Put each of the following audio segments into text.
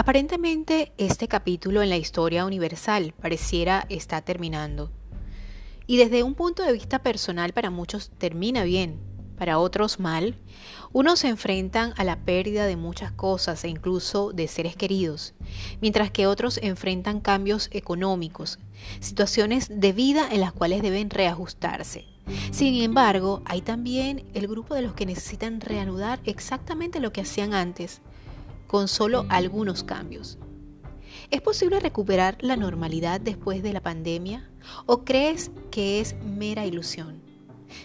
Aparentemente este capítulo en la historia universal pareciera estar terminando. Y desde un punto de vista personal para muchos termina bien, para otros mal. Unos se enfrentan a la pérdida de muchas cosas e incluso de seres queridos, mientras que otros enfrentan cambios económicos, situaciones de vida en las cuales deben reajustarse. Sin embargo, hay también el grupo de los que necesitan reanudar exactamente lo que hacían antes, con solo algunos cambios. ¿Es posible recuperar la normalidad después de la pandemia? ¿O crees que es mera ilusión?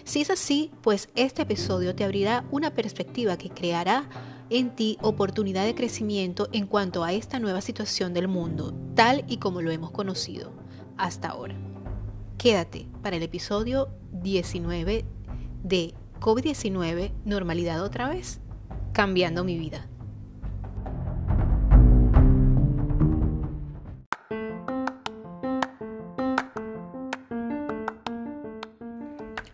Si es así, pues este episodio te abrirá una perspectiva que creará en ti oportunidad de crecimiento en cuanto a esta nueva situación del mundo, tal y como lo hemos conocido hasta ahora. Quédate para el episodio 19 de COVID-19, normalidad otra vez, cambiando mi vida.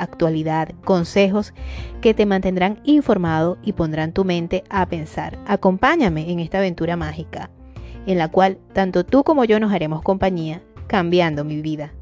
actualidad, consejos que te mantendrán informado y pondrán tu mente a pensar. Acompáñame en esta aventura mágica, en la cual tanto tú como yo nos haremos compañía, cambiando mi vida.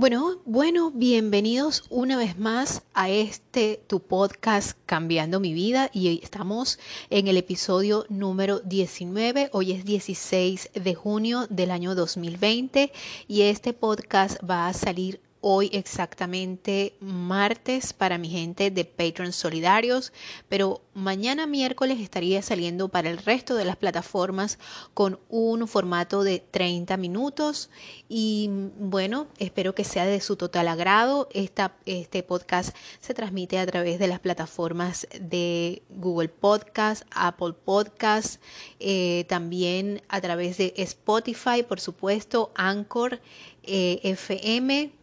Bueno, bueno, bienvenidos una vez más a este tu podcast Cambiando mi vida y estamos en el episodio número 19, hoy es 16 de junio del año 2020 y este podcast va a salir hoy exactamente martes para mi gente de Patreon Solidarios, pero mañana miércoles estaría saliendo para el resto de las plataformas con un formato de 30 minutos y bueno, espero que sea de su total agrado. Este podcast se transmite a través de las plataformas de Google Podcast, Apple Podcast, eh, también a través de Spotify, por supuesto, Anchor, eh, FM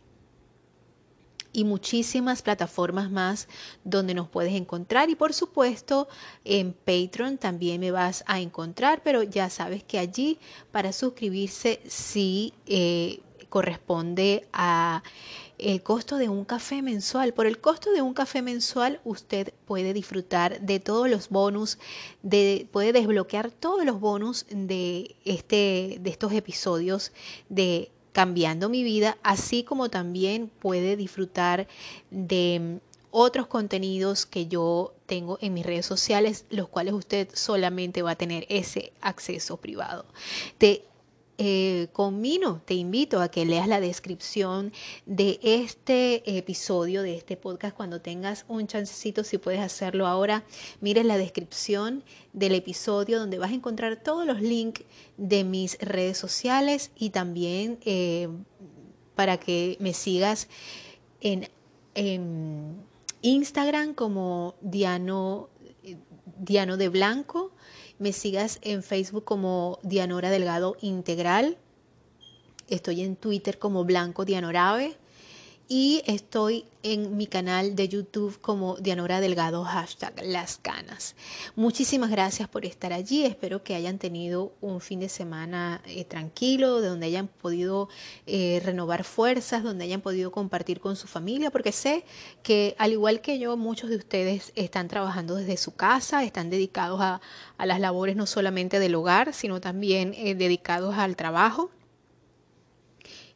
y muchísimas plataformas más donde nos puedes encontrar. Y por supuesto, en Patreon también me vas a encontrar, pero ya sabes que allí para suscribirse sí eh, corresponde a el costo de un café mensual. Por el costo de un café mensual usted puede disfrutar de todos los bonus, de, puede desbloquear todos los bonus de, este, de estos episodios de cambiando mi vida, así como también puede disfrutar de otros contenidos que yo tengo en mis redes sociales, los cuales usted solamente va a tener ese acceso privado. Eh, conmino, te invito a que leas la descripción de este episodio, de este podcast, cuando tengas un chancecito, si puedes hacerlo ahora, mires la descripción del episodio donde vas a encontrar todos los links de mis redes sociales y también eh, para que me sigas en, Instagram como Diano, Diano de Blanco me sigas en Facebook como Dianora Delgado Integral. Estoy en Twitter como Blanco Dianorabe y estoy en mi canal de YouTube como Dianora Delgado hashtag Las Canas. Muchísimas gracias por estar allí. Espero que hayan tenido un fin de semana eh, tranquilo, donde hayan podido eh, renovar fuerzas, donde hayan podido compartir con su familia, porque sé que al igual que yo, muchos de ustedes están trabajando desde su casa, están dedicados a, las labores no solamente del hogar, sino también eh, dedicados al trabajo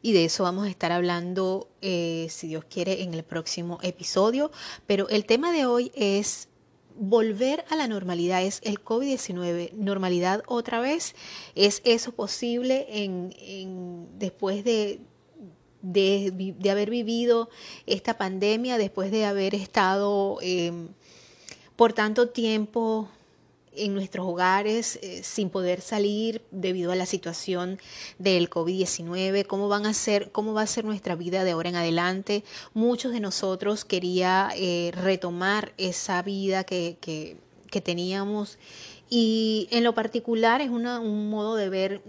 y de eso vamos a estar hablando, eh, si Dios quiere, en el próximo episodio. Pero el tema de hoy es volver a la normalidad, es el COVID-19, normalidad otra vez. ¿Es eso posible en, después de, de, haber vivido esta pandemia, después de haber estado em, por tanto tiempo en nuestros hogares eh, sin poder salir debido a la situación del COVID-19, cómo van a ser, cómo va a ser nuestra vida de ahora en adelante. Muchos de nosotros quería eh, retomar esa vida que, que, teníamos. Y en lo particular es un modo de ver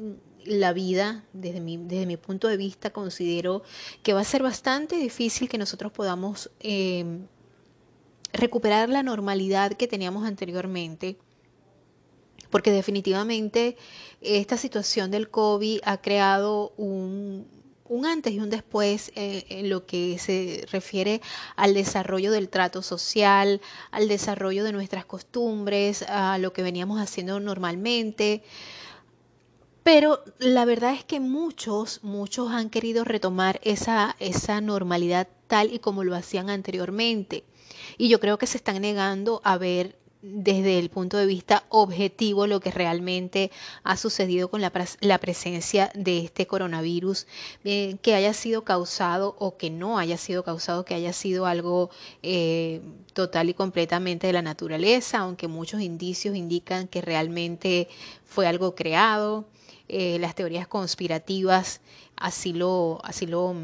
la vida, desde mi, desde mi punto de vista, considero que va a ser bastante difícil que nosotros podamos em, recuperar la normalidad que teníamos anteriormente, porque definitivamente esta situación del COVID ha creado un, un antes y un después eh, en lo que se refiere al desarrollo del trato social, al desarrollo de nuestras costumbres, a lo que veníamos haciendo normalmente. Pero la verdad es que muchos, muchos han querido retomar esa, esa normalidad tal y como lo hacían anteriormente. Y yo creo que se están negando a ver desde el punto de vista objetivo lo que realmente ha sucedido con la, la presencia de este coronavirus, eh, que haya sido causado o que no haya sido causado, que haya sido algo eh, total y completamente de la naturaleza, aunque muchos indicios indican que realmente fue algo creado. Eh, las teorías conspirativas así lo, así lo,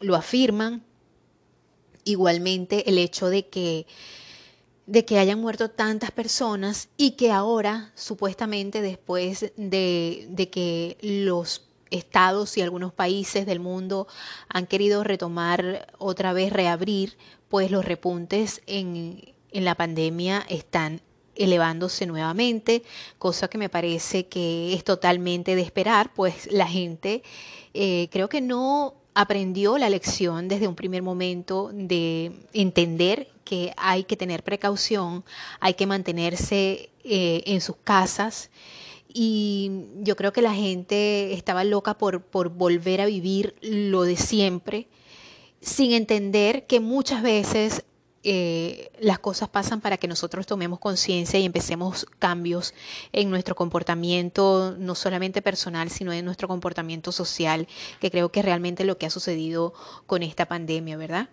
lo afirman. Igualmente el hecho de que de que hayan muerto tantas personas y que ahora, supuestamente después de, de, que los estados y algunos países del mundo han querido retomar otra vez, reabrir, pues los repuntes en, en la pandemia están elevándose nuevamente, cosa que me parece que es totalmente de esperar, pues la gente eh, creo que no aprendió la lección desde un primer momento de entender que hay que tener precaución, hay que mantenerse eh, en sus casas. Y yo creo que la gente estaba loca por, por volver a vivir lo de siempre, sin entender que muchas veces eh, las cosas pasan para que nosotros tomemos conciencia y empecemos cambios en nuestro comportamiento, no solamente personal, sino en nuestro comportamiento social, que creo que es realmente lo que ha sucedido con esta pandemia, ¿verdad?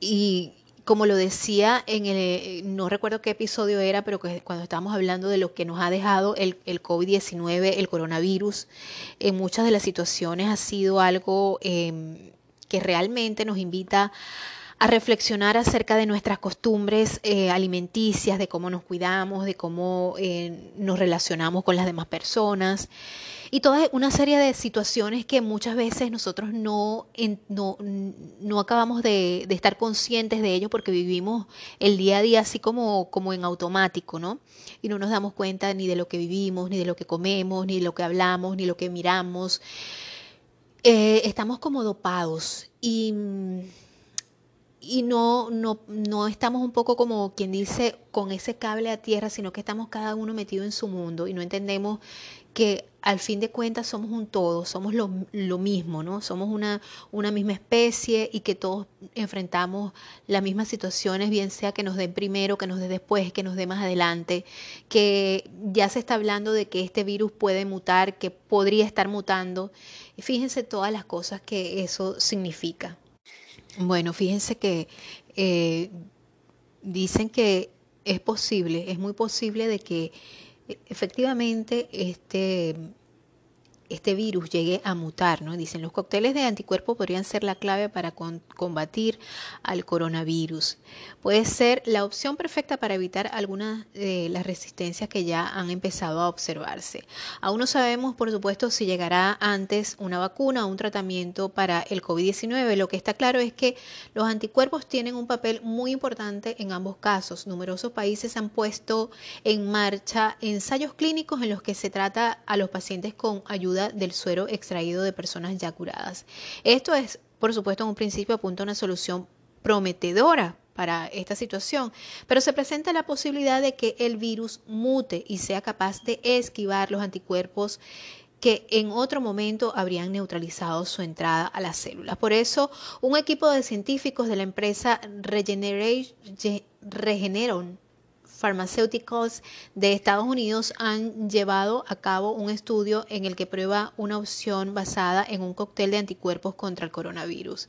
Y como lo decía en el, no recuerdo qué episodio era, pero cuando estábamos hablando de lo que nos ha dejado el, el COVID-19, el coronavirus, en muchas de las situaciones ha sido algo eh, que realmente nos invita a reflexionar acerca de nuestras costumbres eh, alimenticias, de cómo nos cuidamos, de cómo eh, nos relacionamos con las demás personas y toda una serie de situaciones que muchas veces nosotros no, no, no acabamos de, de, estar conscientes de ello porque vivimos el día a día así como, como en automático, ¿no? Y no nos damos cuenta ni de lo que vivimos, ni de lo que comemos, ni de lo que hablamos, ni lo que miramos. Eh, estamos como dopados y y no, no, no estamos un poco como quien dice con ese cable a tierra, sino que estamos cada uno metido en su mundo y no entendemos que al fin de cuentas somos un todo, somos lo, lo, mismo, ¿no? Somos una, una misma especie y que todos enfrentamos las mismas situaciones, bien sea que nos den primero, que nos dé después, que nos dé más adelante, que ya se está hablando de que este virus puede mutar, que podría estar mutando. Fíjense todas las cosas que eso significa. Bueno, fíjense que eh, dicen que es posible, es muy posible de que eh, efectivamente este este virus llegue a mutar, ¿no? Dicen, los cócteles de anticuerpos podrían ser la clave para combatir al coronavirus. Puede ser la opción perfecta para evitar algunas de las resistencias que ya han empezado a observarse. Aún no sabemos, por supuesto, si llegará antes una vacuna o un tratamiento para el COVID-19. Lo que está claro es que los anticuerpos tienen un papel muy importante en ambos casos. Numerosos países han puesto en marcha ensayos clínicos en los que se trata a los pacientes con ayuda del suero extraído de personas ya curadas. Esto es, por supuesto, en un principio apunta a una solución prometedora para esta situación, pero se presenta la posibilidad de que el virus mute y sea capaz de esquivar los anticuerpos que en otro momento habrían neutralizado su entrada a las células. Por eso, un equipo de científicos de la empresa Regeneron Pharmaceuticals de Estados Unidos han llevado a cabo un estudio en el que prueba una opción basada en un cóctel de anticuerpos contra el coronavirus.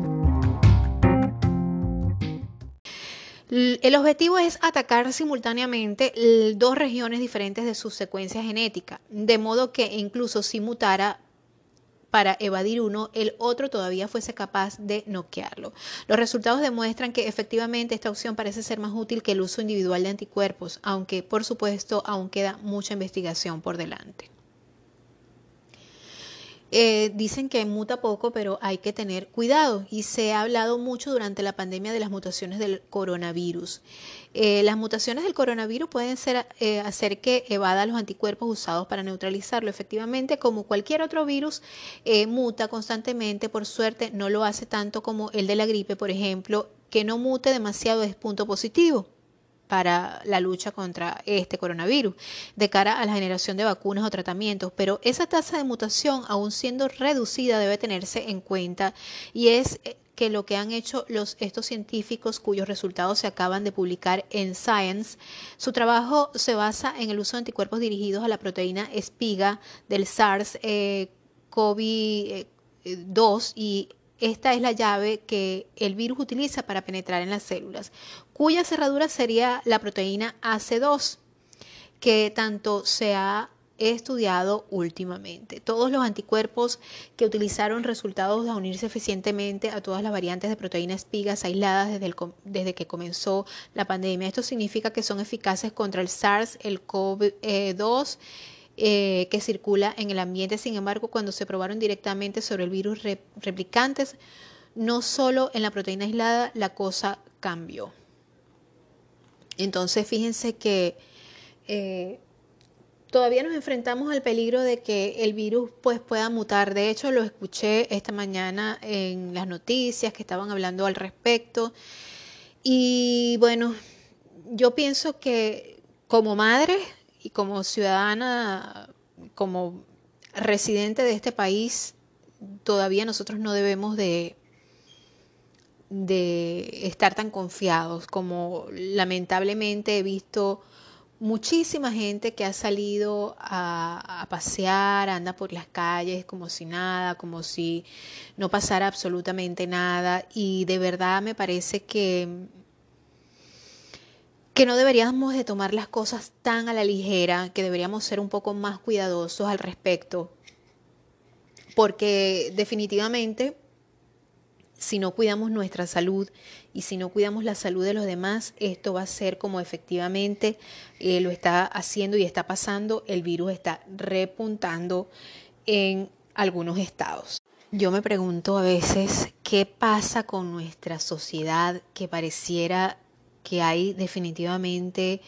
El objetivo es atacar simultáneamente dos regiones diferentes de su secuencia genética, de modo que incluso si mutara para evadir uno, el otro todavía fuese capaz de noquearlo. Los resultados demuestran que efectivamente esta opción parece ser más útil que el uso individual de anticuerpos, aunque por supuesto aún queda mucha investigación por delante. Eh, dicen que muta poco, pero hay que tener cuidado y se ha hablado mucho durante la pandemia de las mutaciones del coronavirus. Eh, las mutaciones del coronavirus pueden eh, hacer que evada los anticuerpos usados para neutralizarlo. Efectivamente, como cualquier otro virus, muta constantemente. Por suerte, no lo hace tanto como el de la gripe, por ejemplo, que no mute demasiado es punto positivo para la lucha contra este coronavirus de cara a la generación de vacunas o tratamientos, pero esa tasa de mutación, aún siendo reducida, debe tenerse en cuenta y es eh, que lo que han hecho estos científicos cuyos resultados se acaban de publicar en Science, su trabajo se basa en el uso de anticuerpos dirigidos a la proteína espiga del SARS-CoV-2 eh, y esta es la llave que el virus utiliza para penetrar en las células, cuya cerradura sería la proteína AC2, que tanto se ha estudiado últimamente. Todos los anticuerpos que utilizaron resultados de unirse eficientemente a todas las variantes de proteínas espigas aisladas desde, desde que comenzó la pandemia. Esto significa que son eficaces contra el SARS, el COVID-2, eh, que circula en el ambiente. Sin embargo, cuando se probaron directamente sobre el virus replicantes, no solo en la proteína aislada, la cosa cambió. Entonces, fíjense que eh, todavía nos enfrentamos al peligro de que el virus pues, pueda mutar. De hecho, lo escuché esta mañana en las noticias que estaban hablando al respecto. Y bueno, yo pienso que como madre y como ciudadana, como residente de este país, todavía nosotros no debemos de, de estar tan confiados como lamentablemente he visto muchísima gente que ha salido a, pasear, anda por las calles como si nada, como si no pasara absolutamente nada y de verdad me parece que que no deberíamos de tomar las cosas tan a la ligera, que deberíamos ser un poco más cuidadosos al respecto, porque definitivamente si no cuidamos nuestra salud y si no cuidamos la salud de los demás, esto va a ser como efectivamente eh, lo está haciendo y está pasando, el virus está repuntando en algunos estados. Yo me pregunto a veces qué pasa con nuestra sociedad que pareciera que hay definitivamente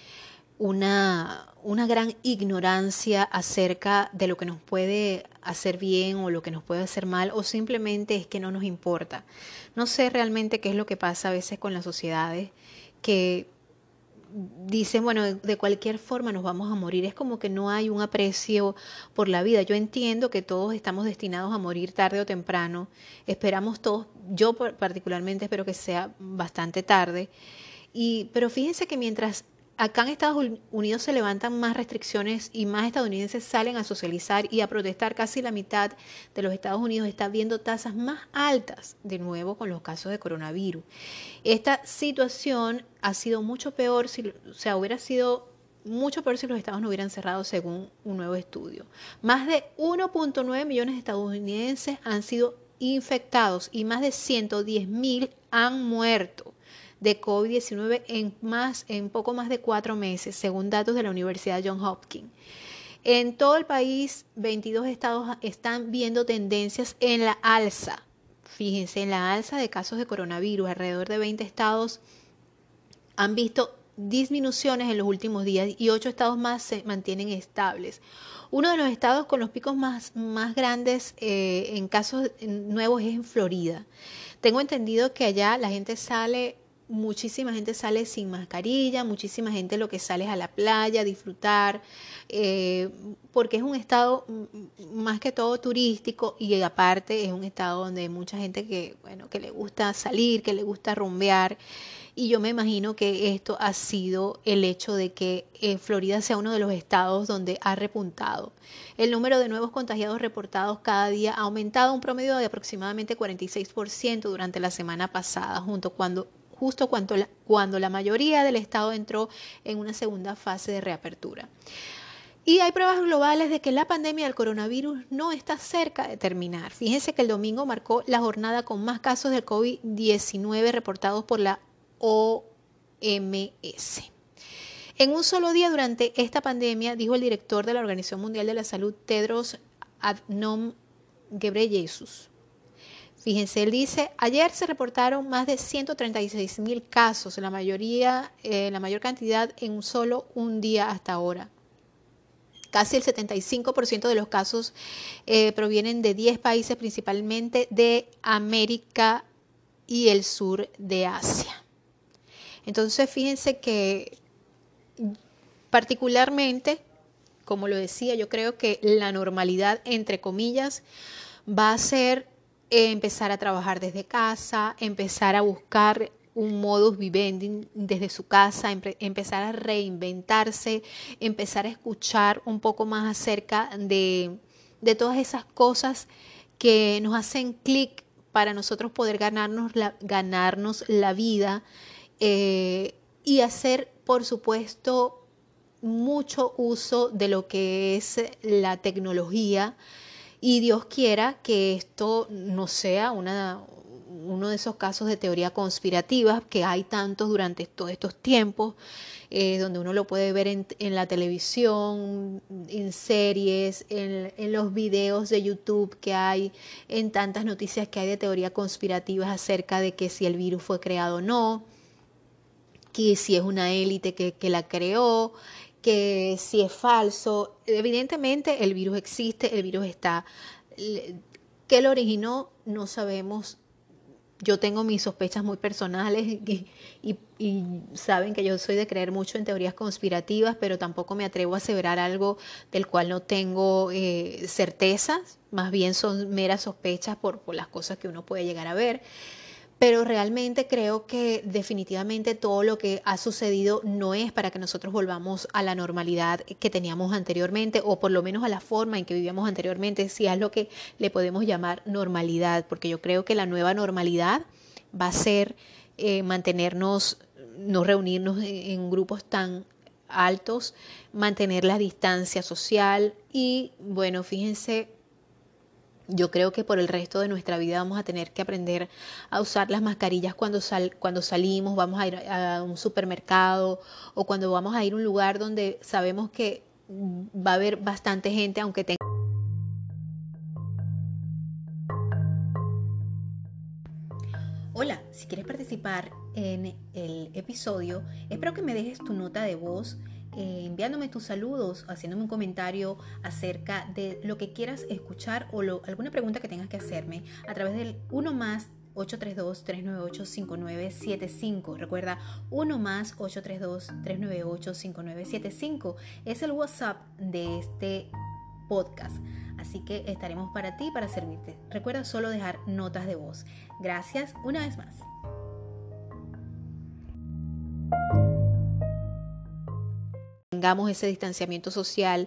una, una gran ignorancia acerca de lo que nos puede hacer bien o lo que nos puede hacer mal o simplemente es que no nos importa. No sé realmente qué es lo que pasa a veces con las sociedades que dicen, bueno, de cualquier forma nos vamos a morir. Es como que no hay un aprecio por la vida. Yo entiendo que todos estamos destinados a morir tarde o temprano. Esperamos todos, yo particularmente espero que sea bastante tarde y, pero fíjense que mientras acá en Estados Unidos se levantan más restricciones y más estadounidenses salen a socializar y a protestar, casi la mitad de los Estados Unidos está viendo tasas más altas de nuevo con los casos de coronavirus. Esta situación ha sido mucho peor, si, o hubiera sido mucho peor si los estados no hubieran cerrado según un nuevo estudio. Más de 1.9 millones de estadounidenses han sido infectados y más de 110 mil han muerto de COVID-19 en, en poco más de cuatro meses, según datos de la Universidad Johns Hopkins. En todo el país, 22 estados están viendo tendencias en la alza. Fíjense, en la alza de casos de coronavirus, alrededor de 20 estados han visto disminuciones en los últimos días y ocho estados más se mantienen estables. Uno de los estados con los picos más, más grandes eh, en casos nuevos es en Florida. Tengo entendido que allá la gente sale muchísima gente sale sin mascarilla, muchísima gente lo que sale es a la playa, a disfrutar, eh, porque es un estado más que todo turístico y aparte es un estado donde hay mucha gente que, bueno, que le gusta salir, que le gusta rumbear. Y yo me imagino que esto ha sido el hecho de que eh, Florida sea uno de los estados donde ha repuntado. El número de nuevos contagiados reportados cada día ha aumentado un promedio de aproximadamente 46% durante la semana pasada, junto cuando, justo cuando la, mayoría del estado entró en una segunda fase de reapertura. Y hay pruebas globales de que la pandemia del coronavirus no está cerca de terminar. Fíjense que el domingo marcó la jornada con más casos de COVID-19 reportados por la OMS. En un solo día durante esta pandemia, dijo el director de la Organización Mundial de la Salud, Tedros Adhanom Ghebreyesus. Fíjense, él dice, ayer se reportaron más de 136 mil casos, la mayoría, eh, la mayor cantidad en solo un día hasta ahora. Casi el 75% de los casos eh, provienen de 10 países, principalmente de América y el sur de Asia. Entonces, fíjense que particularmente, como lo decía, yo creo que la normalidad, entre comillas, va a ser empezar a trabajar desde casa, empezar a buscar un modus vivendi desde su casa, empezar a reinventarse, empezar a escuchar un poco más acerca de, de todas esas cosas que nos hacen clic para nosotros poder ganarnos la, ganarnos la vida eh, y hacer, por supuesto, mucho uso de lo que es la tecnología y Dios quiera que esto no sea una, uno de esos casos de teoría conspirativa que hay tantos durante todos estos tiempos, eh, donde uno lo puede ver en, la televisión, en series, en, los videos de YouTube que hay, en tantas noticias que hay de teoría conspirativas acerca de que si el virus fue creado o no que si es una élite que, la creó, que si es falso. Evidentemente el virus existe, el virus está. ¿Qué lo originó? No sabemos. Yo tengo mis sospechas muy personales y, saben que yo soy de creer mucho en teorías conspirativas, pero tampoco me atrevo a aseverar algo del cual no tengo eh, certezas, más bien son meras sospechas por, por las cosas que uno puede llegar a ver pero realmente creo que definitivamente todo lo que ha sucedido no es para que nosotros volvamos a la normalidad que teníamos anteriormente o por lo menos a la forma en que vivíamos anteriormente, si es lo que le podemos llamar normalidad, porque yo creo que la nueva normalidad va a ser eh, mantenernos, no reunirnos en grupos tan altos, mantener la distancia social y bueno, fíjense yo creo que por el resto de nuestra vida vamos a tener que aprender a usar las mascarillas cuando, sal, cuando salimos, vamos a ir a un supermercado o cuando vamos a ir a un lugar donde sabemos que va a haber bastante gente, aunque tenga... Hola, si quieres participar en el episodio, espero que me dejes tu nota de voz eh, enviándome tus saludos, haciéndome un comentario acerca de lo que quieras escuchar o alguna pregunta que tengas que hacerme a través del 1 más 832-398-5975. Recuerda, 1 más 832-398-5975 es el WhatsApp de este podcast. Así que estaremos para ti, para servirte. Recuerda solo dejar notas de voz. Gracias una vez más. Tengamos ese distanciamiento social,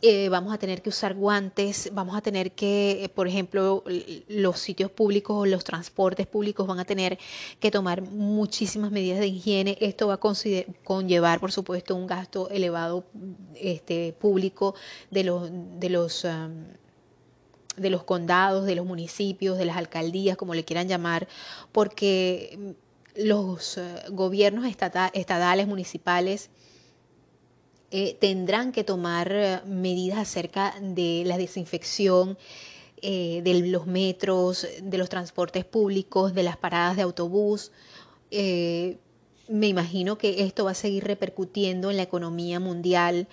eh, vamos a tener que usar guantes, vamos a tener que, eh, por ejemplo, los sitios públicos o los transportes públicos van a tener que tomar muchísimas medidas de higiene. Esto va a conllevar, por supuesto, un gasto elevado este, público de los, de los de los condados, de los municipios, de las alcaldías, como le quieran llamar, porque los eh, gobiernos estatales, municipales, eh, tendrán que tomar eh, medidas acerca de la desinfección eh, de los metros, de los transportes públicos, de las paradas de autobús. me imagino que esto va a seguir repercutiendo en la economía mundial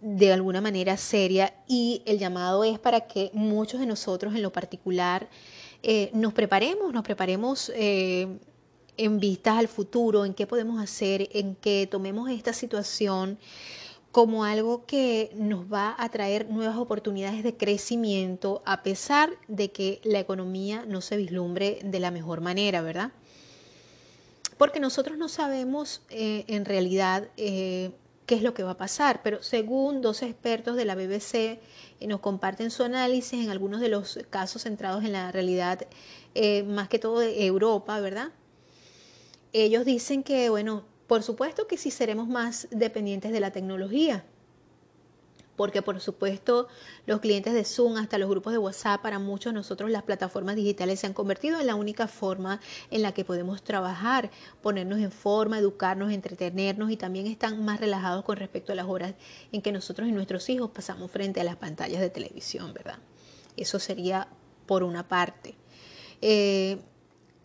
de alguna manera seria y el llamado es para que muchos de nosotros en lo particular nos preparemos, nos preparemos en vistas al futuro, en qué podemos hacer, en que tomemos esta situación como algo que nos va a traer nuevas oportunidades de crecimiento a pesar de que la economía no se vislumbre de la mejor manera, ¿verdad? Porque nosotros no sabemos eh, en realidad eh, qué es lo que va a pasar, pero según dos expertos de la BBC eh, nos comparten su análisis en algunos de los casos centrados en la realidad, más que todo de Europa, ¿verdad? Ellos dicen que, bueno, por supuesto que sí seremos más dependientes de la tecnología, porque por supuesto los clientes de Zoom hasta los grupos de WhatsApp, para muchos de nosotros las plataformas digitales se han convertido en la única forma en la que podemos trabajar, ponernos en forma, educarnos, entretenernos y también están más relajados con respecto a las horas en que nosotros y nuestros hijos pasamos frente a las pantallas de televisión, ¿verdad? Eso sería por una parte. Eh,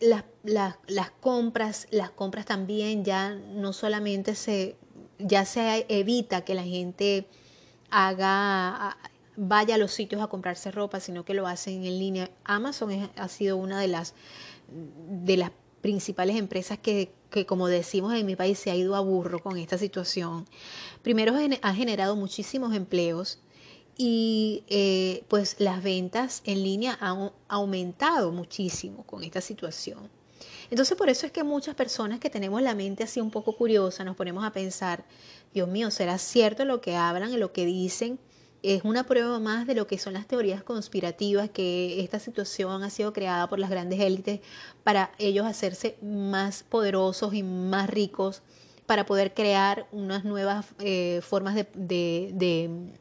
las, las, compras, las compras también ya no solamente se, ya se evita que la gente haga, vaya a los sitios a comprarse ropa, sino que lo hacen en línea. Amazon ha sido una de las, de las principales empresas que, que, como decimos en mi país, se ha ido a burro con esta situación. Primero ha generado muchísimos empleos y eh, pues las ventas en línea han aumentado muchísimo con esta situación. Entonces por eso es que muchas personas que tenemos la mente así un poco curiosa nos ponemos a pensar, Dios mío, ¿será cierto lo que hablan, lo que dicen? Es una prueba más de lo que son las teorías conspirativas, que esta situación ha sido creada por las grandes élites para ellos hacerse más poderosos y más ricos, para poder crear unas nuevas eh, formas de de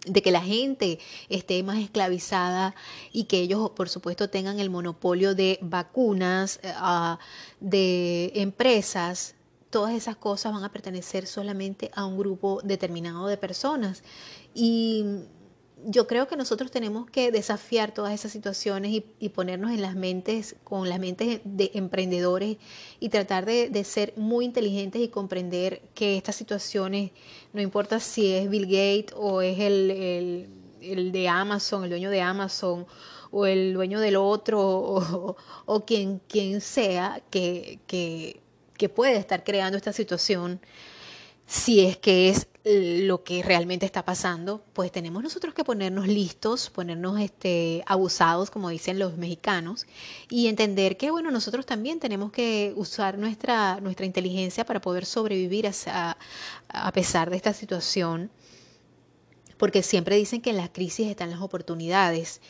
que la gente esté más esclavizada y que ellos, por supuesto, tengan el monopolio de vacunas, eh, ah, de empresas, todas esas cosas van a pertenecer solamente a un grupo determinado de personas. Y yo creo que nosotros tenemos que desafiar todas esas situaciones y, ponernos en las mentes, con las mentes de emprendedores y tratar de, ser muy inteligentes y comprender que estas situaciones, no importa si es Bill Gates o es el, de Amazon, el dueño de Amazon o el dueño del otro o, quien, quien sea que, que puede estar creando esta situación, si es que es lo que realmente está pasando, pues tenemos nosotros que ponernos listos, ponernos este, abusados, como dicen los mexicanos, y entender que, bueno, nosotros también tenemos que usar nuestra, nuestra inteligencia para poder sobrevivir a, a pesar de esta situación, porque siempre dicen que en las crisis están las oportunidades.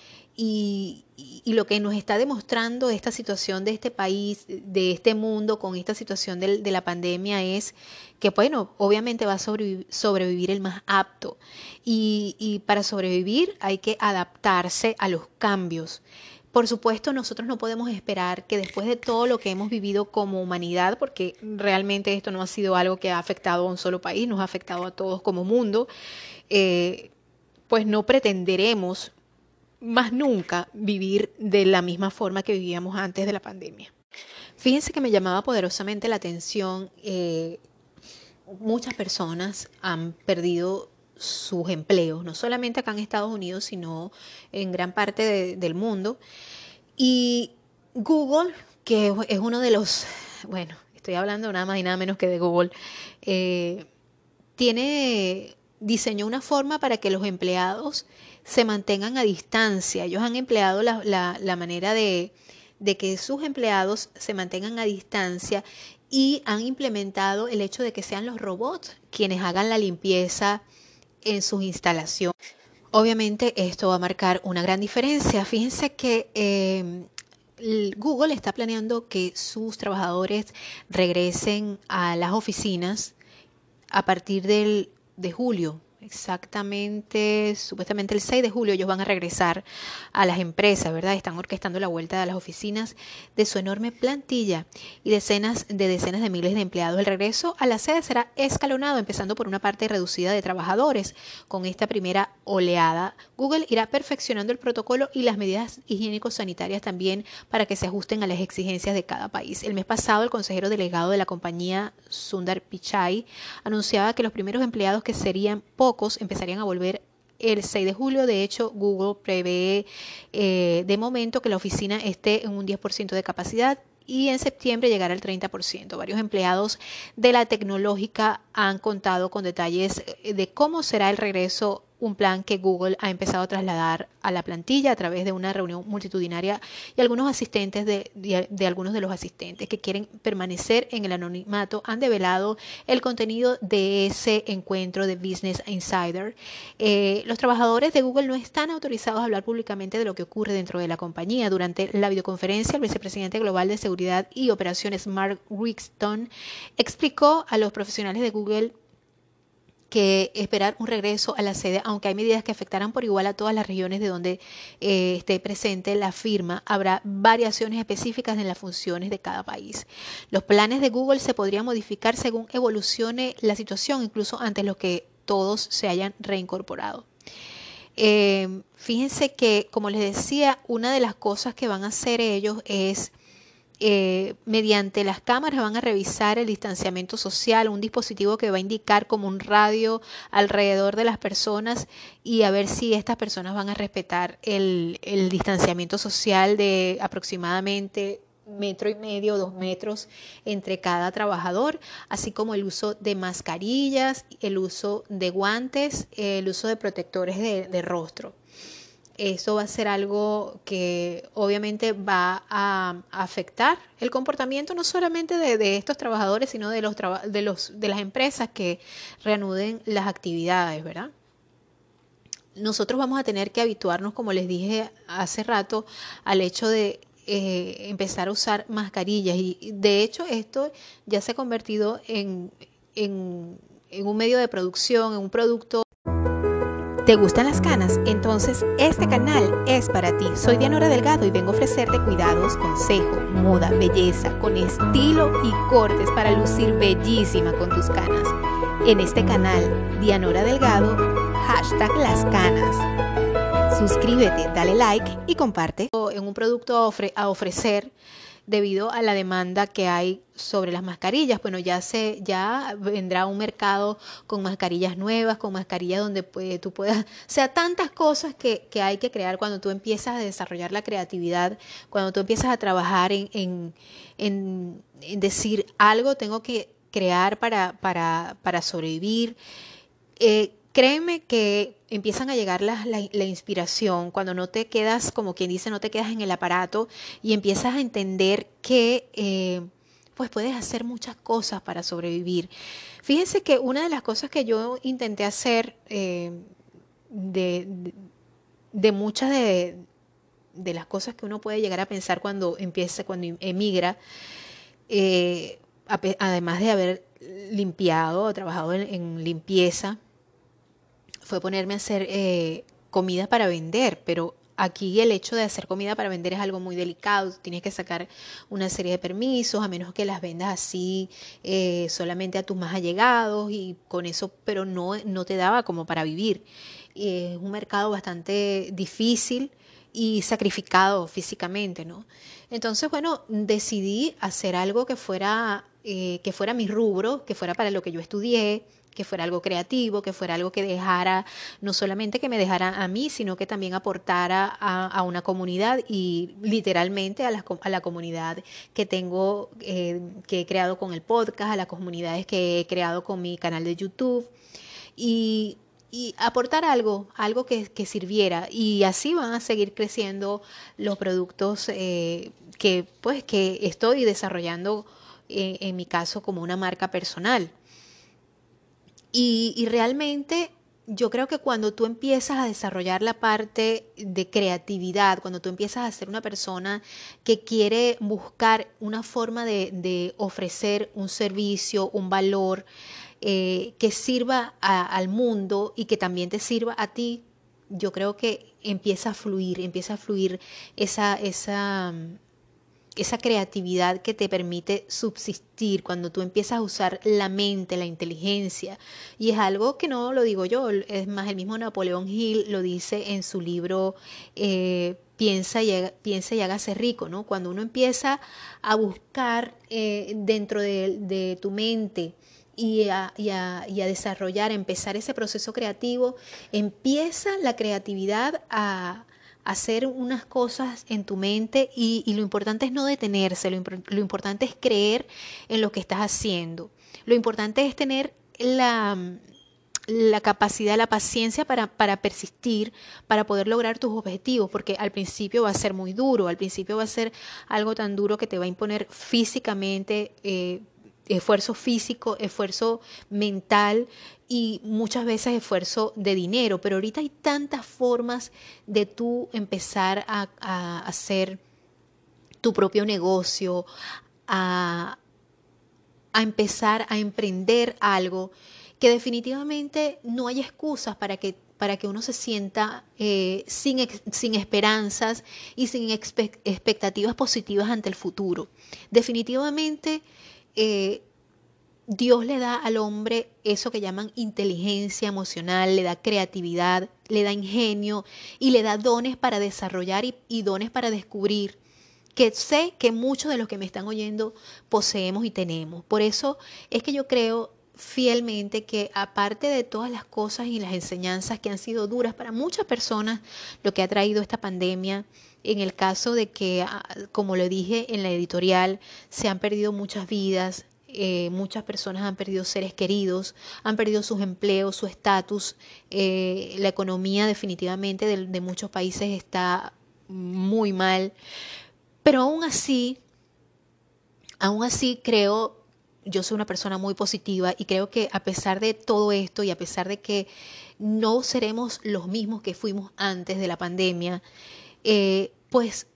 Y, lo que nos está demostrando esta situación de este país, de este mundo, con esta situación de, la pandemia es que, bueno, obviamente va a sobrevivir, el más apto. Y, y para sobrevivir hay que adaptarse a los cambios. Por supuesto, nosotros no podemos esperar que después de todo lo que hemos vivido como humanidad, porque realmente esto no ha sido algo que ha afectado a un solo país, nos ha afectado a todos como mundo, eh, pues no pretenderemos más nunca vivir de la misma forma que vivíamos antes de la pandemia. Fíjense que me llamaba poderosamente la atención, eh, muchas personas han perdido sus empleos, no solamente acá en Estados Unidos, sino en gran parte del mundo. Y Google, que es uno de los, bueno, estoy hablando nada más y nada menos que de Google, eh, tiene, diseñó una forma para que los empleados se mantengan a distancia. Ellos han empleado la, la, manera de, de que sus empleados se mantengan a distancia y han implementado el hecho de que sean los robots quienes hagan la limpieza en sus instalaciones. Obviamente esto va a marcar una gran diferencia. Fíjense que eh, Google está planeando que sus trabajadores regresen a las oficinas a partir del, de julio exactamente, supuestamente el 6 de julio ellos van a regresar a las empresas, ¿verdad? Están orquestando la vuelta a las oficinas de su enorme plantilla y decenas de decenas de miles de empleados. El regreso a la sede será escalonado, empezando por una parte reducida de trabajadores. Con esta primera oleada, Google irá perfeccionando el protocolo y las medidas higiénico-sanitarias también para que se ajusten a las exigencias de cada país. El mes pasado, el consejero delegado de la compañía Sundar Pichai anunciaba que los primeros empleados que serían pocos empezarían a volver el 6 de julio. De hecho, Google prevé eh, de momento que la oficina esté en un 10% de capacidad y en septiembre llegar al 30%. Varios empleados de la tecnológica han contado con detalles eh, de cómo será el regreso un plan que Google ha empezado a trasladar a la plantilla a través de una reunión multitudinaria y algunos asistentes de, algunos de los asistentes que quieren permanecer en el anonimato han develado el contenido de ese encuentro de Business Insider. Eh, los trabajadores de Google no están autorizados a hablar públicamente de lo que ocurre dentro de la compañía. Durante la videoconferencia, el vicepresidente global de Seguridad y Operaciones, Mark Wixton, explicó a los profesionales de Google que esperar un regreso a la sede, aunque hay medidas que afectarán por igual a todas las regiones de donde eh, esté presente la firma, habrá variaciones específicas en las funciones de cada país. Los planes de Google se podrían modificar según evolucione la situación, incluso antes de que todos se hayan reincorporado. Eh, fíjense que, como les decía, una de las cosas que van a hacer ellos es eh, mediante las cámaras van a revisar el distanciamiento social, un dispositivo que va a indicar como un radio alrededor de las personas y a ver si estas personas van a respetar el, distanciamiento social de aproximadamente metro y medio, dos metros entre cada trabajador, así como el uso de mascarillas, el uso de guantes, el uso de protectores de rostro eso va a ser algo que obviamente va a afectar el comportamiento no solamente de, estos trabajadores, sino de, los, de, los, de las empresas que reanuden las actividades, ¿verdad? Nosotros vamos a tener que habituarnos, como les dije hace rato, al hecho de eh, empezar a usar mascarillas. Y de hecho esto ya se ha convertido en, en un medio de producción, en un producto ¿Te gustan las canas? Entonces este canal es para ti. Soy Dianora Delgado y vengo a ofrecerte cuidados, consejo, moda, belleza, con estilo y cortes para lucir bellísima con tus canas. En este canal, Dianora Delgado, hashtag las canas. Suscríbete, dale like y comparte. En un producto a ofrecer debido a la demanda que hay sobre las mascarillas. Bueno, ya se ya vendrá un mercado con mascarillas nuevas, con mascarillas donde tú puedas, o sea, tantas cosas que, que, hay que crear cuando tú empiezas a desarrollar la creatividad, cuando tú empiezas a trabajar en, en, en, decir algo tengo que crear para, para, para sobrevivir. Eh, créeme que empiezan a llegar la, la, inspiración cuando no te quedas, como quien dice, no te quedas en el aparato y empiezas a entender que eh, pues puedes hacer muchas cosas para sobrevivir. Fíjense que una de las cosas que yo intenté hacer eh, de, de, muchas de, de, las cosas que uno puede llegar a pensar cuando empieza, cuando emigra, eh, además de haber limpiado o trabajado en limpieza, fue ponerme a hacer eh, comida para vender, pero aquí el hecho de hacer comida para vender es algo muy delicado, tienes que sacar una serie de permisos, a menos que las vendas así eh, solamente a tus más allegados y con eso, pero no, no te daba como para vivir. es un mercado bastante difícil y sacrificado físicamente, ¿no? Entonces, bueno, decidí hacer algo que fuera, eh, que fuera mi rubro, que fuera para lo que yo estudié, que fuera algo creativo, que fuera algo que dejara, no solamente que me dejara a mí, sino que también aportara a, una comunidad y literalmente a la, a la comunidad que tengo, eh, que he creado con el podcast, a las comunidades que he creado con mi canal de YouTube. Y aportar algo, algo que, sirviera y así van a seguir creciendo los productos eh, que pues que estoy desarrollando eh, en mi caso como una marca personal. Y, realmente yo creo que cuando tú empiezas a desarrollar la parte de creatividad, cuando tú empiezas a ser una persona que quiere buscar una forma de, ofrecer un servicio, un valor eh, que sirva al mundo y que también te sirva a ti, yo creo que empieza a fluir, empieza a fluir esa, esa, esa creatividad que te permite subsistir cuando tú empiezas a usar la mente, la inteligencia. Y es algo que no lo digo yo, es más, el mismo Napoleón Hill lo dice en su libro eh, Piensa, y, piensa y hágase rico, ¿no? Cuando uno empieza a buscar eh, dentro de, tu mente, y a, y, a, desarrollar, empezar ese proceso creativo, empieza la creatividad a, hacer unas cosas en tu mente y, lo importante es no detenerse, lo, lo importante es creer en lo que estás haciendo. Lo importante es tener la, la capacidad, la paciencia para, para, persistir, para poder lograr tus objetivos, porque al principio va a ser muy duro, al principio va a ser algo tan duro que te va a imponer físicamente, eh, esfuerzo físico, esfuerzo mental y muchas veces esfuerzo de dinero, pero ahorita hay tantas formas de tú empezar a, hacer tu propio negocio, a, a empezar a emprender algo que definitivamente no hay excusas para que, para que uno se sienta eh, sin, sin, esperanzas y sin expectativas positivas ante el futuro. Definitivamente eh, Dios le da al hombre eso que llaman inteligencia emocional, le da creatividad, le da ingenio y le da dones para desarrollar y, y dones para descubrir que sé que muchos de los que me están oyendo poseemos y tenemos. Por eso es que yo creo fielmente que aparte de todas las cosas y las enseñanzas que han sido duras para muchas personas, lo que ha traído esta pandemia, en el caso de que, ah, como lo dije en la editorial, se han perdido muchas vidas, eh, muchas personas han perdido seres queridos, han perdido sus empleos, su estatus, eh, la economía definitivamente de, de muchos países está muy mal, pero aún así, aún así creo yo soy una persona muy positiva y creo que a pesar de todo esto y a pesar de que no seremos los mismos que fuimos antes de la pandemia, eh, pues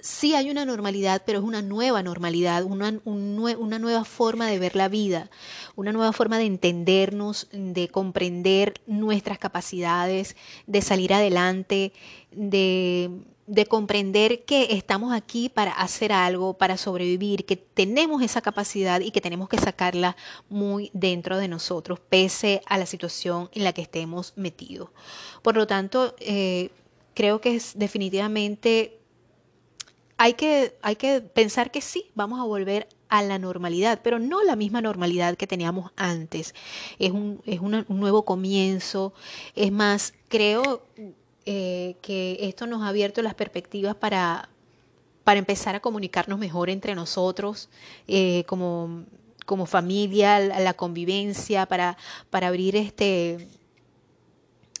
sí hay una normalidad, pero es una nueva normalidad, una, una, nueva forma de ver la vida, una nueva forma de entendernos, de comprender nuestras capacidades, de salir adelante, de de comprender que estamos aquí para hacer algo, para sobrevivir, que tenemos esa capacidad y que tenemos que sacarla muy dentro de nosotros, pese a la situación en la que estemos metidos. Por lo tanto, eh, creo que es definitivamente hay que, hay que pensar que sí, vamos a volver a la normalidad, pero no la misma normalidad que teníamos antes. Es un, es un nuevo comienzo. Es más, creo eh, que esto nos ha abierto las perspectivas para, para empezar a comunicarnos mejor entre nosotros, eh, como, como familia, la, convivencia, para, para abrir este,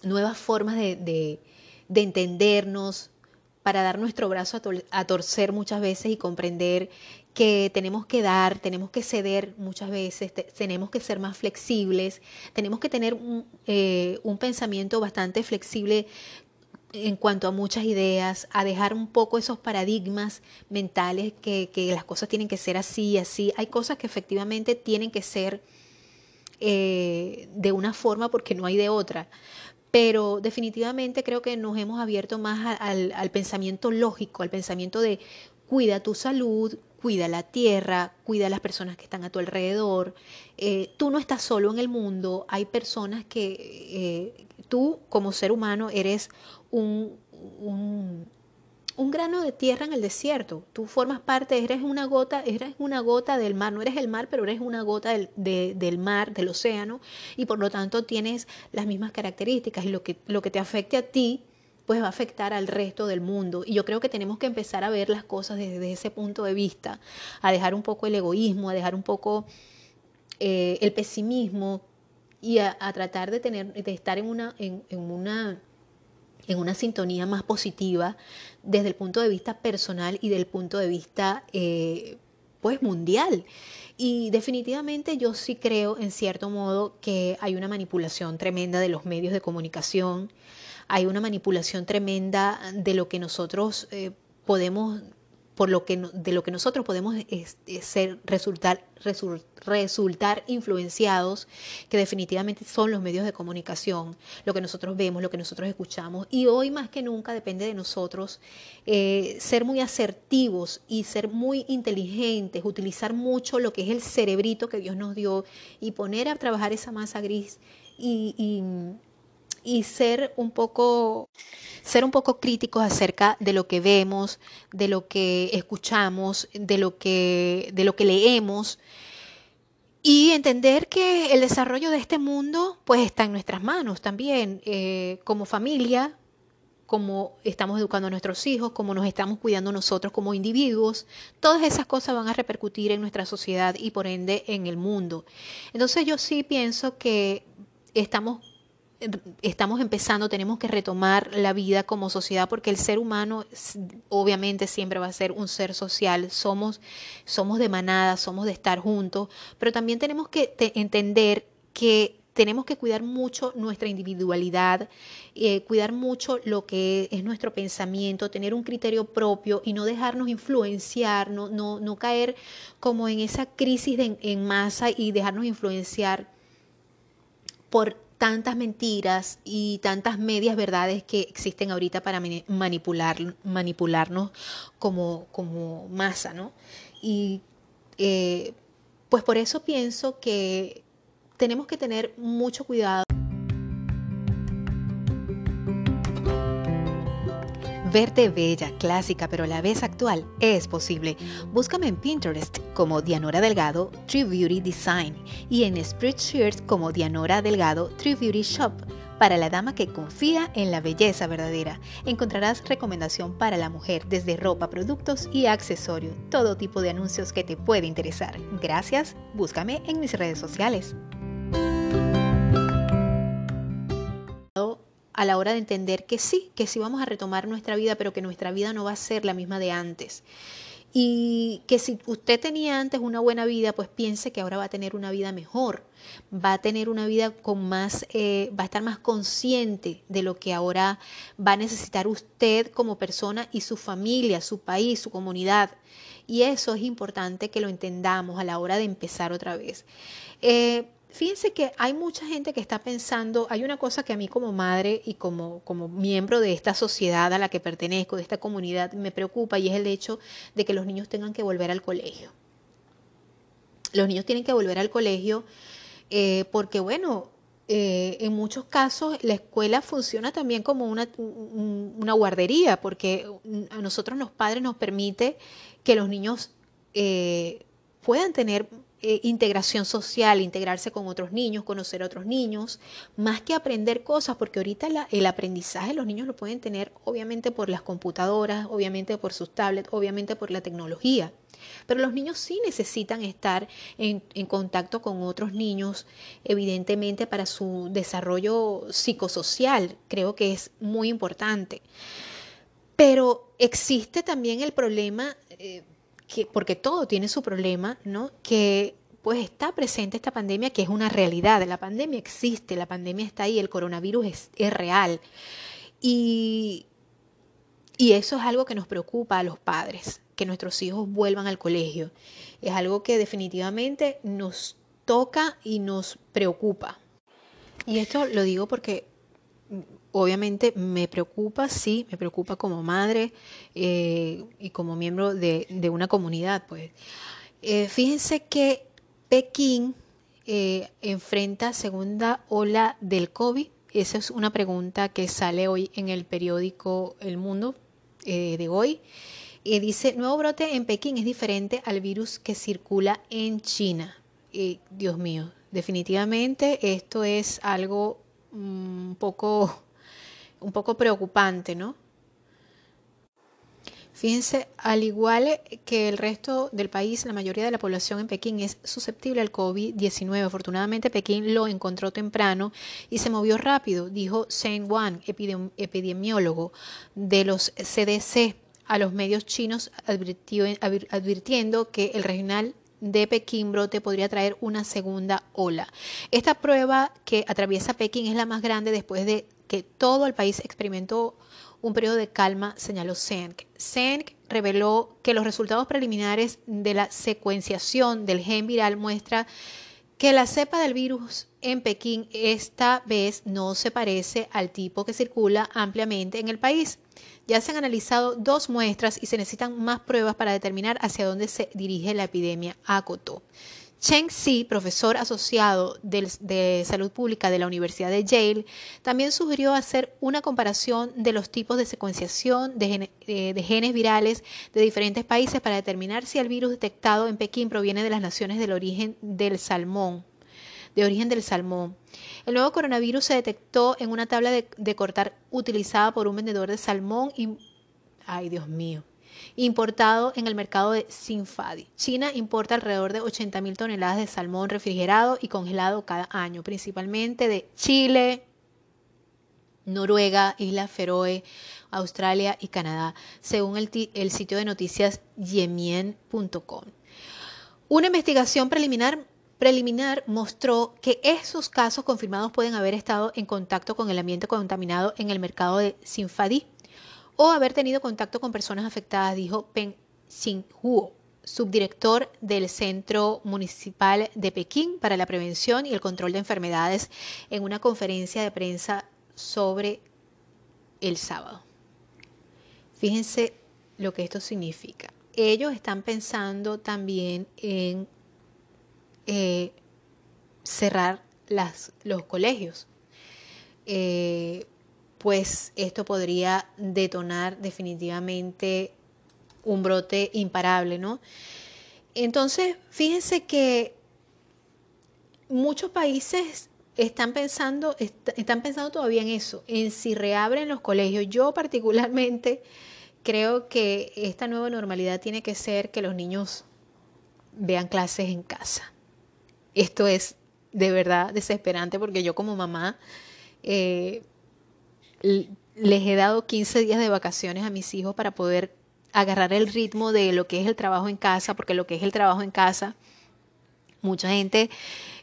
nuevas formas de, entendernos, para dar nuestro brazo a, torcer muchas veces y comprender que tenemos que dar, tenemos que ceder muchas veces, tenemos que ser más flexibles, tenemos que tener un, eh, un pensamiento bastante flexible en cuanto a muchas ideas, a dejar un poco esos paradigmas mentales que, las cosas tienen que ser así así. Hay cosas que efectivamente tienen que ser eh, de una forma porque no hay de otra. Pero definitivamente creo que nos hemos abierto más al, pensamiento lógico, al pensamiento de cuida tu salud, cuida la tierra, cuida las personas que están a tu alrededor. Eh, tú no estás solo en el mundo, hay personas que eh, tú como ser humano eres un, un, grano de tierra en el desierto. Tú formas parte, eres una gota, eres una gota del mar, no eres el mar, pero eres una gota del, del mar, del océano, y por lo tanto tienes las mismas características y lo que, lo que te afecte a ti pues va a afectar al resto del mundo. Y yo creo que tenemos que empezar a ver las cosas desde ese punto de vista, a dejar un poco el egoísmo, a dejar un poco eh, el pesimismo y a, tratar de tener, de estar en una, en, una en una sintonía más positiva desde el punto de vista personal y del punto de vista eh, pues mundial. Y definitivamente yo sí creo en cierto modo que hay una manipulación tremenda de los medios de comunicación, hay una manipulación tremenda de lo que nosotros eh, podemos por lo que de lo que nosotros podemos ser resultar resultar influenciados que definitivamente son los medios de comunicación lo que nosotros vemos lo que nosotros escuchamos y hoy más que nunca depende de nosotros eh, ser muy asertivos y ser muy inteligentes utilizar mucho lo que es el cerebrito que Dios nos dio y poner a trabajar esa masa gris y y ser un poco ser un poco críticos acerca de lo que vemos, de lo que escuchamos, de lo que de lo que leemos y entender que el desarrollo de este mundo pues está en nuestras manos también eh, como familia cómo estamos educando a nuestros hijos, cómo nos estamos cuidando nosotros como individuos. Todas esas cosas van a repercutir en nuestra sociedad y por ende en el mundo. Entonces yo sí pienso que estamos estamos empezando, tenemos que retomar la vida como sociedad porque el ser humano obviamente siempre va a ser un ser social, somos, somos de manada, somos de estar juntos, pero también tenemos que entender que tenemos que cuidar mucho nuestra individualidad, eh, cuidar mucho lo que es nuestro pensamiento, tener un criterio propio y no dejarnos influenciar, no, no, no caer como en esa crisis en masa y dejarnos influenciar por tantas mentiras y tantas medias verdades que existen ahorita para manipular, manipularnos como, como masa, ¿no? Y eh, pues por eso pienso que tenemos que tener mucho cuidado. Verte bella, clásica, pero a la vez actual es posible. Búscame en Pinterest como Dianora Delgado True Beauty Design y en Spreadshirt como Dianora Delgado True Beauty Shop. Para la dama que confía en la belleza verdadera, encontrarás recomendación para la mujer desde ropa, productos y accesorios, todo tipo de anuncios que te puede interesar. Gracias, búscame en mis redes sociales. A la hora de entender que sí, que sí vamos a retomar nuestra vida, pero que nuestra vida no va a ser la misma de antes. Y que si usted tenía antes una buena vida, pues piense que ahora va a tener una vida mejor, va a tener una vida con más, eh, va a estar más consciente de lo que ahora va a necesitar usted como persona y su familia, su país, su comunidad. Y eso es importante que lo entendamos a la hora de empezar otra vez. Eh, Fíjense que hay mucha gente que está pensando, hay una cosa que a mí como madre y como, como miembro de esta sociedad a la que pertenezco, de esta comunidad, me preocupa y es el hecho de que los niños tengan que volver al colegio. Los niños tienen que volver al colegio eh, porque, bueno, eh, en muchos casos la escuela funciona también como una, una, guardería, porque a nosotros los padres nos permite que los niños eh, puedan tener eh, integración social, integrarse con otros niños, conocer a otros niños, más que aprender cosas, porque ahorita el aprendizaje los niños lo pueden tener obviamente por las computadoras, obviamente por sus tablets, obviamente por la tecnología. Pero los niños sí necesitan estar en, contacto con otros niños, evidentemente para su desarrollo psicosocial, creo que es muy importante. Pero existe también el problema... Eh, porque todo tiene su problema, ¿no? Que pues está presente esta pandemia, que es una realidad. La pandemia existe, la pandemia está ahí, el coronavirus es, es real. Y, y eso es algo que nos preocupa a los padres, que nuestros hijos vuelvan al colegio. Es algo que definitivamente nos toca y nos preocupa. Y esto lo digo porque obviamente me preocupa, sí, me preocupa como madre eh, y como miembro de, una comunidad. Pues. Eh, fíjense que Pekín eh, enfrenta segunda ola del COVID. Esa es una pregunta que sale hoy en el periódico El Mundo de hoy. Y dice, nuevo brote en Pekín es diferente al virus que circula en China. Dios mío, definitivamente esto es algo un poco un poco preocupante, ¿no? Fíjense, al igual que el resto del país, la mayoría de la población en Pekín es susceptible al COVID-19. Afortunadamente, Pekín lo encontró temprano y se movió rápido, dijo Zheng Wan, epidemiólogo de los CDC, a los medios chinos, advirtiendo que el regional de Pekín brote podría traer una segunda ola. Esta prueba que atraviesa Pekín es la más grande después de que todo el país experimentó un periodo de calma, señaló Zeng. Zeng reveló que los resultados preliminares de la secuenciación del gen viral muestra que la cepa del virus en Pekín esta vez no se parece al tipo que circula ampliamente en el país. Ya se han analizado dos muestras y se necesitan más pruebas para determinar hacia dónde se dirige la epidemia, acotó. Cheng Xi, profesor asociado de, salud pública de la Universidad de Yale, también sugirió hacer una comparación de los tipos de secuenciación de, eh, de, genes virales de diferentes países para determinar si el virus detectado en Pekín proviene de las naciones del origen del salmón. de origen del salmón. El nuevo coronavirus se detectó en una tabla de, cortar utilizada por un vendedor de salmón y... Ay, Dios mío importado en el mercado de Sinfadi. China importa alrededor de 80.000 toneladas de salmón refrigerado y congelado cada año, principalmente de Chile, Noruega, Isla Feroe, Australia y Canadá, según el, el sitio de noticias yemien.com. Una investigación preliminar preliminar mostró que esos casos confirmados pueden haber estado en contacto con el ambiente contaminado en el mercado de Sinfadi o haber tenido contacto con personas afectadas, dijo Peng Xinhuo, subdirector del Centro Municipal de Pekín para la Prevención y el Control de Enfermedades, en una conferencia de prensa sobre el sábado. Fíjense lo que esto significa. Ellos están pensando también en eh, cerrar los colegios. Eh, pues esto podría detonar definitivamente un brote imparable, ¿no? Entonces, fíjense que muchos países están pensando, están pensando todavía en eso, en si reabren los colegios. Yo particularmente creo que esta nueva normalidad tiene que ser que los niños vean clases en casa. Esto es de verdad desesperante porque yo como mamá eh, les he dado 15 días de vacaciones a mis hijos para poder agarrar el ritmo de lo que es el trabajo en casa, porque lo que es el trabajo en casa, mucha gente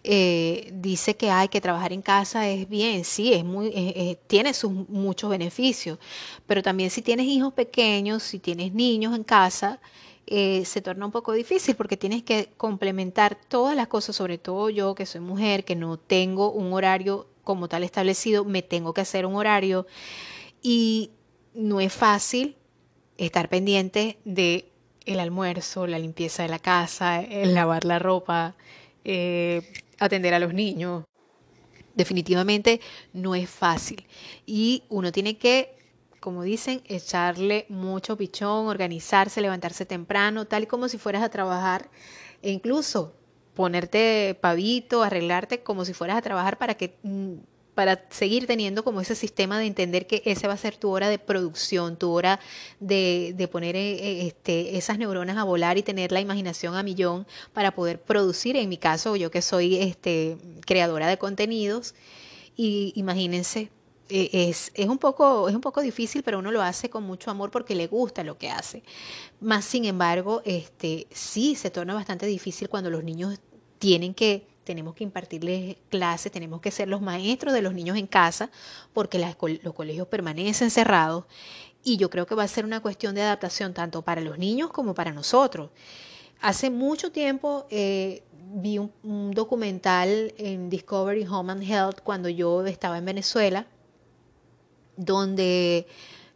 eh, dice que hay que trabajar en casa es bien, sí, es muy, tiene sus muchos beneficios, pero también si tienes hijos pequeños, si tienes niños en casa, eh, se torna un poco difícil porque tienes que complementar todas las cosas, sobre todo yo que soy mujer, que no tengo un horario como tal establecido, me tengo que hacer un horario y no es fácil estar pendiente de el almuerzo, la limpieza de la casa, el lavar la ropa, eh, atender a los niños. Definitivamente no es fácil y uno tiene que, como dicen, echarle mucho pichón, organizarse, levantarse temprano, tal como si fueras a trabajar e incluso ponerte pavito, arreglarte como si fueras a trabajar para que mm, para seguir teniendo como ese sistema de entender que ese va a ser tu hora de producción, tu hora de, de poner eh, eh, este, esas neuronas a volar y tener la imaginación a millón para poder producir. En mi caso, yo que soy este, creadora de contenidos, y imagínense, es, es, un poco, es un poco difícil, pero uno lo hace con mucho amor porque le gusta lo que hace. Más sin embargo, este, sí se torna bastante difícil cuando los niños tienen que, tenemos que impartirles clases, tenemos que ser los maestros de los niños en casa, porque los colegios permanecen cerrados. Y yo creo que va a ser una cuestión de adaptación tanto para los niños como para nosotros. Hace mucho tiempo eh, vi un, un, documental en Discovery Home and Health cuando yo estaba en Venezuela, donde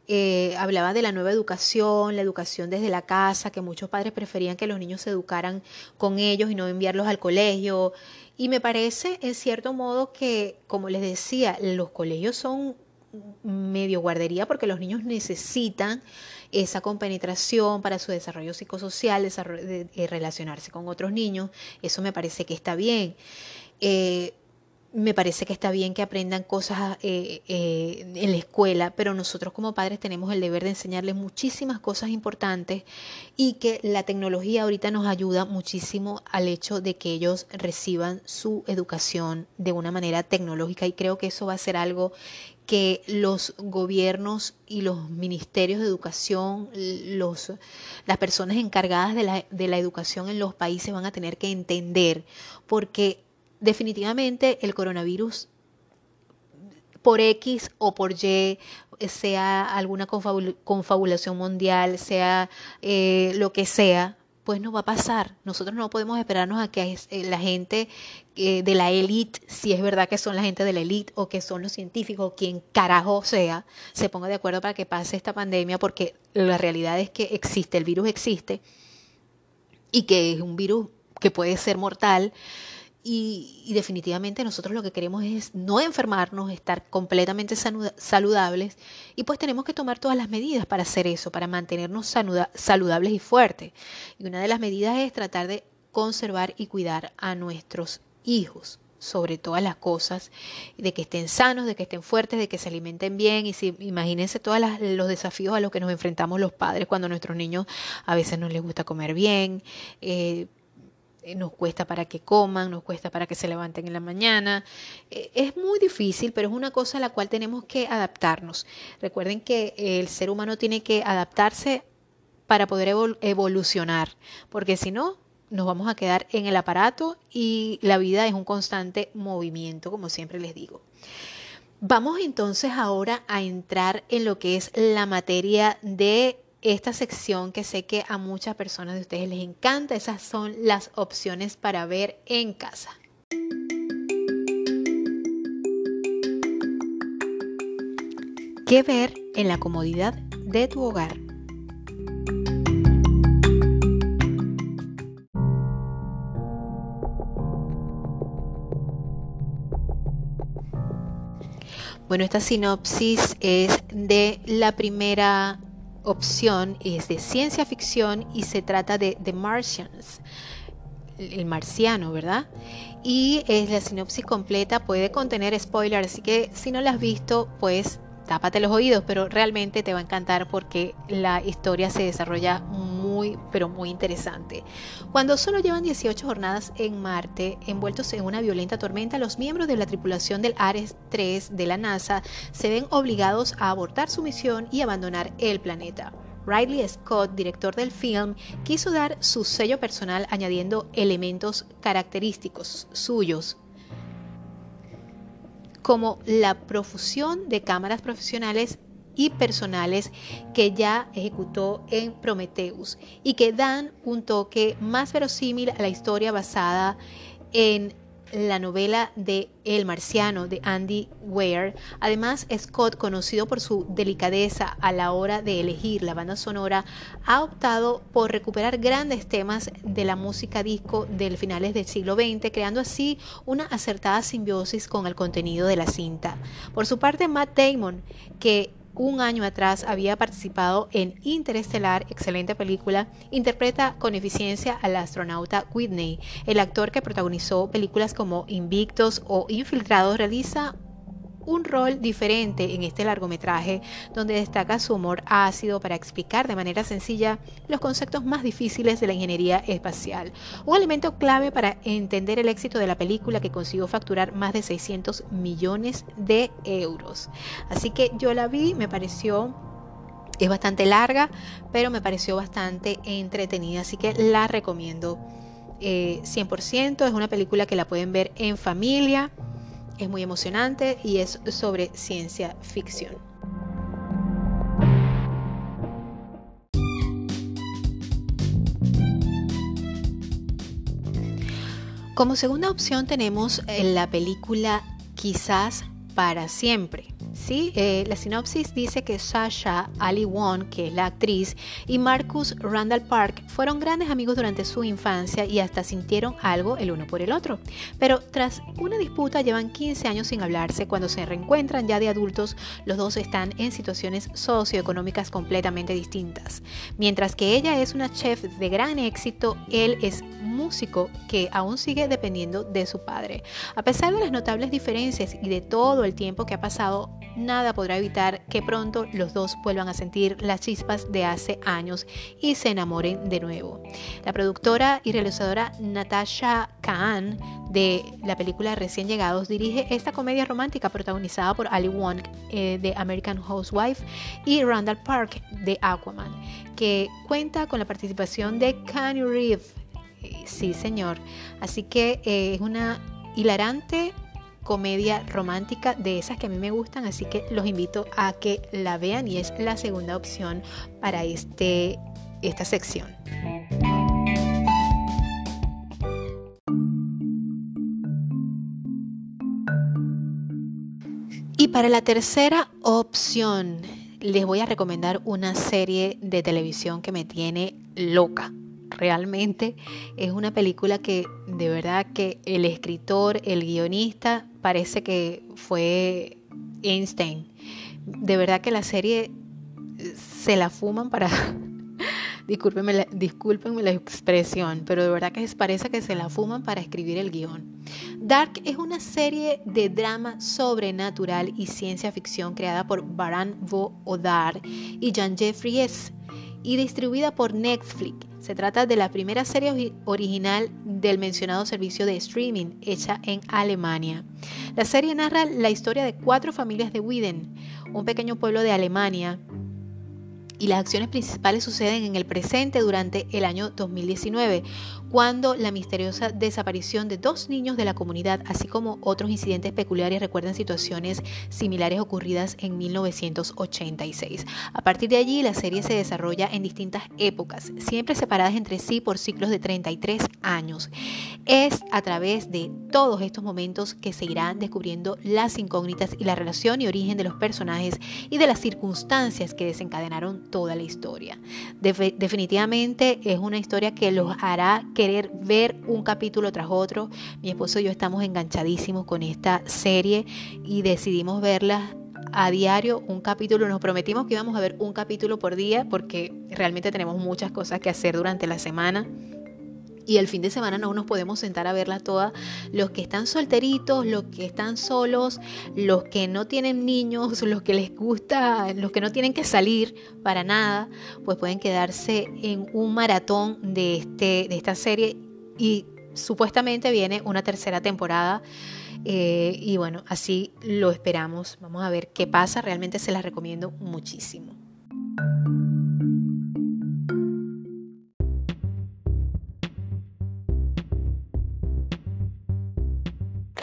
eh, hablaba de la nueva educación, la educación desde la casa, que muchos padres preferían que los niños se educaran con ellos y no enviarlos al colegio. Y me parece, en cierto modo, que, como les decía, los colegios son medio guardería porque los niños necesitan esa compenetración para su desarrollo psicosocial, desarrollo de, relacionarse con otros niños. Eso me parece que está bien. Eh, me parece que está bien que aprendan cosas eh, eh, en la escuela, pero nosotros como padres tenemos el deber de enseñarles muchísimas cosas importantes y que la tecnología ahorita nos ayuda muchísimo al hecho de que ellos reciban su educación de una manera tecnológica y creo que eso va a ser algo que los gobiernos y los ministerios de educación, los, las personas encargadas de la, de la educación en los países van a tener que entender, porque definitivamente el coronavirus por X o por Y, sea alguna confabulación mundial, sea eh, lo que sea, pues no va a pasar. Nosotros no podemos esperarnos a que eh, la gente eh, de la élite, si es verdad que son la gente de la élite o que son los científicos, quien carajo sea, se ponga de acuerdo para que pase esta pandemia, porque la realidad es que existe, el virus existe y que es un virus que puede ser mortal y, definitivamente nosotros lo que queremos es no enfermarnos, estar completamente saludables y pues tenemos que tomar todas las medidas para hacer eso, para mantenernos saludables y fuertes. Y una de las medidas es tratar de conservar y cuidar a nuestros hijos. sobre todas las cosas, de que estén sanos, de que estén fuertes, de que se alimenten bien y si imagínense todos los desafíos a los que nos enfrentamos los padres cuando a nuestros niños a veces no les gusta comer bien, eh, nos cuesta para que coman, nos cuesta para que se levanten en la mañana. Eh, es muy difícil, pero es una cosa a la cual tenemos que adaptarnos. Recuerden que el ser humano tiene que adaptarse para poder evolucionar, porque si no, nos vamos a quedar en el aparato y la vida es un constante movimiento, como siempre les digo. Vamos entonces ahora a entrar en lo que es la materia de esta sección que sé que a muchas personas de ustedes les encanta. Esas son las opciones para ver en casa. ¿Qué ver en la comodidad de tu hogar? Bueno, esta sinopsis es de la primera opción, es de ciencia ficción y se trata de The Martians, el marciano, ¿verdad? Y es la sinopsis completa, puede contener spoilers, así que si no la has visto, pues tápate los oídos, pero realmente te va a encantar porque la historia se desarrolla muy, pero muy interesante. Cuando solo llevan 18 jornadas en Marte, envueltos en una violenta tormenta, los miembros de la tripulación del Ares 3 de la NASA se ven obligados a abortar su misión y abandonar el planeta. Riley Scott, director del film, quiso dar su sello personal añadiendo elementos característicos suyos como la profusión de cámaras profesionales y personales que ya ejecutó en Prometheus y que dan un toque más verosímil a la historia basada en la novela de El Marciano de Andy Weir. Además, Scott, conocido por su delicadeza a la hora de elegir la banda sonora, ha optado por recuperar grandes temas de la música disco del finales del siglo XX, creando así una acertada simbiosis con el contenido de la cinta. Por su parte, Matt Damon, que un año atrás había participado en Interestelar, excelente película, interpreta con eficiencia al astronauta Whitney. El actor que protagonizó películas como Invictos o Infiltrados realiza un rol diferente en este largometraje donde destaca su humor ácido para explicar de manera sencilla los conceptos más difíciles de la ingeniería espacial. Un elemento clave para entender el éxito de la película que consiguió facturar más de 600 millones de euros. Así que yo la vi, me pareció es bastante larga, pero me pareció bastante entretenida, así que la recomiendo 100%. Eh, es una película que la pueden ver en familia es muy emocionante y es sobre ciencia ficción. Como segunda opción tenemos la película Quizás para siempre. ¿Sí? Eh, la sinopsis dice que Sasha Ali Won, que es la actriz, y Marcus Randall Park fueron grandes amigos durante su infancia y hasta sintieron algo el uno por el otro. Pero tras una disputa llevan 15 años sin hablarse. Cuando se reencuentran ya de adultos, los dos están en situaciones socioeconómicas completamente distintas. Mientras que ella es una chef de gran éxito, él es músico que aún sigue dependiendo de su padre. A pesar de las notables diferencias y de todo el tiempo que ha pasado, nada podrá evitar que pronto los dos vuelvan a sentir las chispas de hace años y se enamoren de nuevo. La productora y realizadora Natasha Khan de la película Recién Llegados dirige esta comedia romántica protagonizada por Ali Wong eh, de American Housewife y Randall Park de Aquaman, que cuenta con la participación de Kanye Reeves. Eh, sí, señor. Así que eh, es una hilarante comedia romántica de esas que a mí me gustan, así que los invito a que la vean y es la segunda opción para este, esta sección. Y para la tercera opción, les voy a recomendar una serie de televisión que me tiene loca realmente es una película que de verdad que el escritor, el guionista, parece que fue Einstein. De verdad que la serie se la fuman para discúlpenme la, discúlpenme la expresión, pero de verdad que parece que se la fuman para escribir el guion. Dark es una serie de drama sobrenatural y ciencia ficción creada por Baran Vo Odar y Jan Jeffrey S. y distribuida por Netflix. Se trata de la primera serie original del mencionado servicio de streaming hecha en Alemania. La serie narra la historia de cuatro familias de Widen, un pequeño pueblo de Alemania y las acciones principales suceden en el presente durante el año 2019, cuando la misteriosa desaparición de dos niños de la comunidad, así como otros incidentes peculiares, recuerdan situaciones similares ocurridas en 1986. A partir de allí, la serie se desarrolla en distintas épocas, siempre separadas entre sí por ciclos de 33 años. Es a través de todos estos momentos que se irán descubriendo las incógnitas y la relación y origen de los personajes y de las circunstancias que desencadenaron toda la historia. definitivamente es una historia que los hará querer ver un capítulo tras otro. Mi esposo y yo estamos enganchadísimos con esta serie y decidimos verla a diario un capítulo. Nos prometimos que íbamos a ver un capítulo por día porque realmente tenemos muchas cosas que hacer durante la semana y el fin de semana no nos podemos sentar a verla toda. Los que están solteritos, los que están solos, los que no tienen niños, los que les gusta, los que no tienen que salir para nada, pues pueden quedarse en un maratón de, este, de esta serie y supuestamente viene una tercera temporada. Eh, y bueno, así lo esperamos. Vamos a ver qué pasa. Realmente se las recomiendo muchísimo.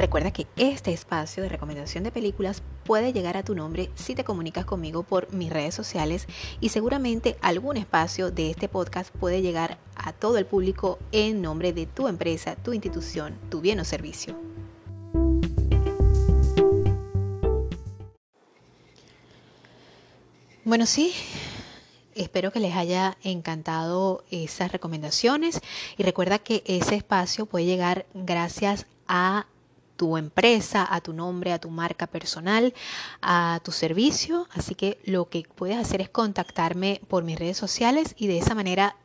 Recuerda que este espacio de recomendación de películas puede llegar a tu nombre si te comunicas conmigo por mis redes sociales y seguramente algún espacio de este podcast puede llegar a todo el público en nombre de tu empresa, tu institución, tu bien o servicio. Bueno, sí, Espero que les haya encantado esas recomendaciones y recuerda que ese espacio puede llegar gracias a tu empresa, a tu nombre, a tu marca personal, a tu servicio. Así que lo que puedes hacer es contactarme por mis redes sociales y de esa manera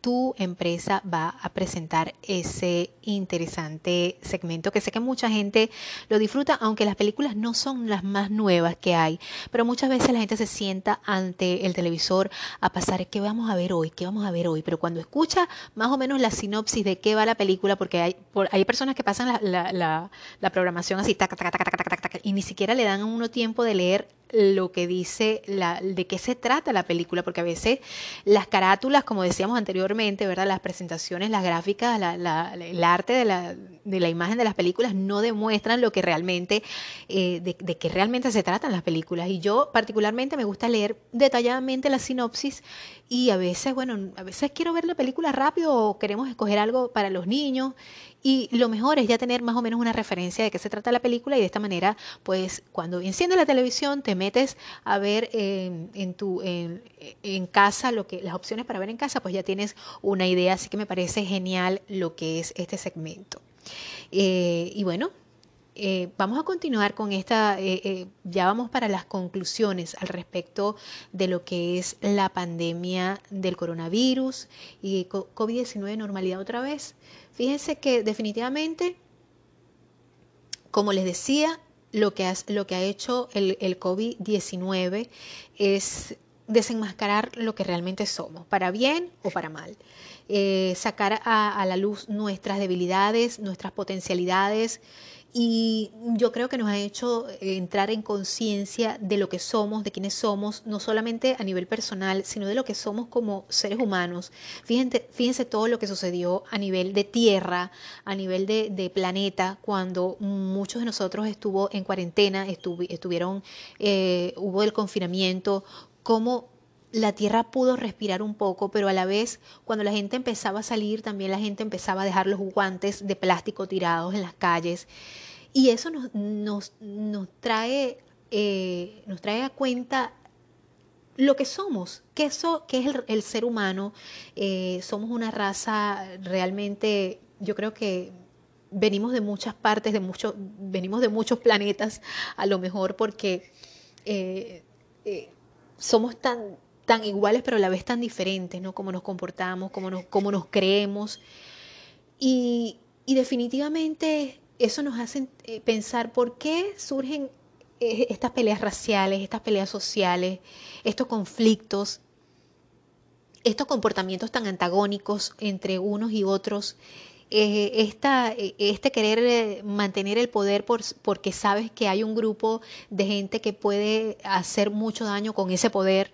tu empresa va a presentar ese interesante segmento que sé que mucha gente lo disfruta, aunque las películas no son las más nuevas que hay, pero muchas veces la gente se sienta ante el televisor a pasar qué vamos a ver hoy, qué vamos a ver hoy, pero cuando escucha más o menos la sinopsis de qué va la película, porque hay, hay personas que pasan la, la, la, programación así, y ni siquiera le dan a uno tiempo de leer lo que dice la, de qué se trata la película, porque a veces las carátulas, como decíamos anteriormente, ¿verdad? Las presentaciones, las gráficas, la, el arte de la, de la, imagen de las películas no demuestran lo que realmente, eh, de, de qué realmente se tratan las películas. Y yo particularmente me gusta leer detalladamente la sinopsis y a veces, bueno, a veces quiero ver la película rápido o queremos escoger algo para los niños y lo mejor es ya tener más o menos una referencia de qué se trata la película y de esta manera, pues cuando enciendes la televisión, te metes a ver en, tu, en, casa lo que, las opciones para ver en casa, pues ya tienes una idea. Así que me parece genial lo que es este segmento. Eh, y bueno, eh, vamos a continuar con esta, eh, ya vamos para las conclusiones al respecto de lo que es la pandemia del coronavirus y COVID-19 normalidad otra vez. Fíjense que definitivamente, como les decía, lo que, lo que ha hecho el, COVID-19 es desenmascarar lo que realmente somos, para bien o para mal. Eh, sacar a, la luz nuestras debilidades, nuestras potencialidades y yo creo que nos ha hecho entrar en conciencia de lo que somos, de quiénes somos, no solamente a nivel personal, sino de lo que somos como seres humanos. Fíjense, fíjense todo lo que sucedió a nivel de tierra, a nivel de, planeta, cuando muchos de nosotros estuvo en cuarentena, estuvieron, eh, hubo el confinamiento, cómo la tierra pudo respirar un poco, pero a la vez cuando la gente empezaba a salir, también la gente empezaba a dejar los guantes de plástico tirados en las calles. Y eso nos, nos, nos trae, eh, nos trae a cuenta lo que somos, que, que es el, ser humano. Eh, somos una raza realmente, yo creo que venimos de muchas partes, de muchos, venimos de muchos planetas, a lo mejor porque eh, somos tan tan iguales pero a la vez tan diferentes, ¿no? Cómo nos comportamos, cómo nos, cómo nos creemos. Y, y definitivamente eso nos hace eh, pensar por qué surgen eh, estas peleas raciales, estas peleas sociales, estos conflictos, estos comportamientos tan antagónicos entre unos y otros, eh, esta, este querer mantener el poder por, porque sabes que hay un grupo de gente que puede hacer mucho daño con ese poder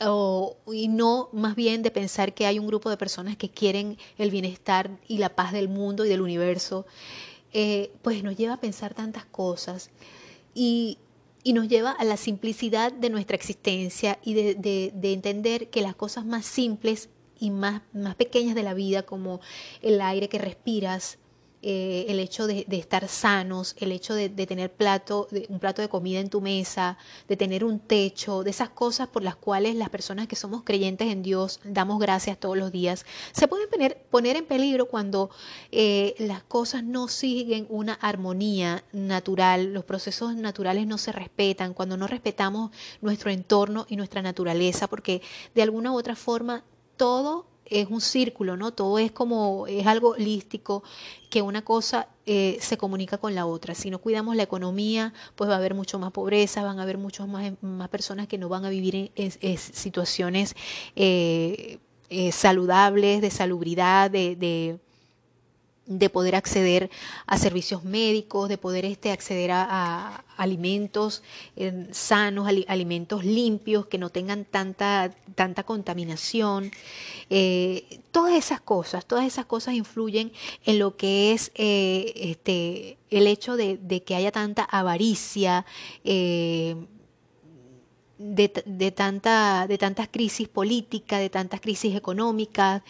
o, y no más bien de pensar que hay un grupo de personas que quieren el bienestar y la paz del mundo y del universo, eh, pues nos lleva a pensar tantas cosas y, y, nos lleva a la simplicidad de nuestra existencia y de, de, de entender que las cosas más simples y más, más pequeñas de la vida, como el aire que respiras, eh, el hecho de, estar sanos, el hecho de, tener plato, un plato de comida en tu mesa, de tener un techo, de esas cosas por las cuales las personas que somos creyentes en Dios damos gracias todos los días, se pueden poner, poner en peligro cuando eh, las cosas no siguen una armonía natural, los procesos naturales no se respetan, cuando no respetamos nuestro entorno y nuestra naturaleza, porque de alguna u otra forma todo es un círculo, ¿no? Todo es como, es algo holístico, que una cosa eh, se comunica con la otra. Si no cuidamos la economía, pues va a haber mucho más pobreza, van a haber muchas más, más personas que no van a vivir en, situaciones eh, eh, saludables, de salubridad, de de poder acceder a servicios médicos, de poder este, acceder a, alimentos eh, sanos, alimentos limpios, que no tengan tanta, tanta contaminación. Eh, todas esas cosas, todas esas cosas influyen en lo que es eh, este, el hecho de, que haya tanta avaricia. De, de, tanta, de tantas crisis políticas, de tantas crisis económicas,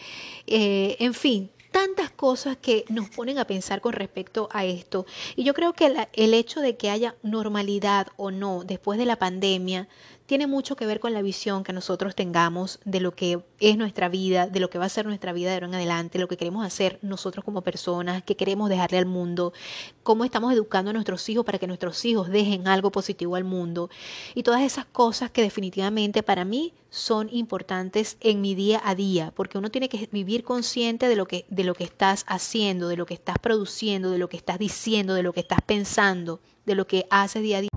en fin, tantas cosas que nos ponen a pensar con respecto a esto. Y yo creo que el hecho de que haya normalidad o no después de la pandemia tiene mucho que ver con la visión que nosotros tengamos de lo que es nuestra vida, de lo que va a ser nuestra vida de ahora en adelante, lo que queremos hacer nosotros como personas, que queremos dejarle al mundo, cómo estamos educando a nuestros hijos para que nuestros hijos dejen algo positivo al mundo y todas esas cosas que definitivamente para mí son importantes en mi día a día, porque uno tiene que vivir consciente de lo que de lo que estás haciendo, de lo que estás produciendo, de lo que estás diciendo, de lo que estás pensando, de lo que haces día a día.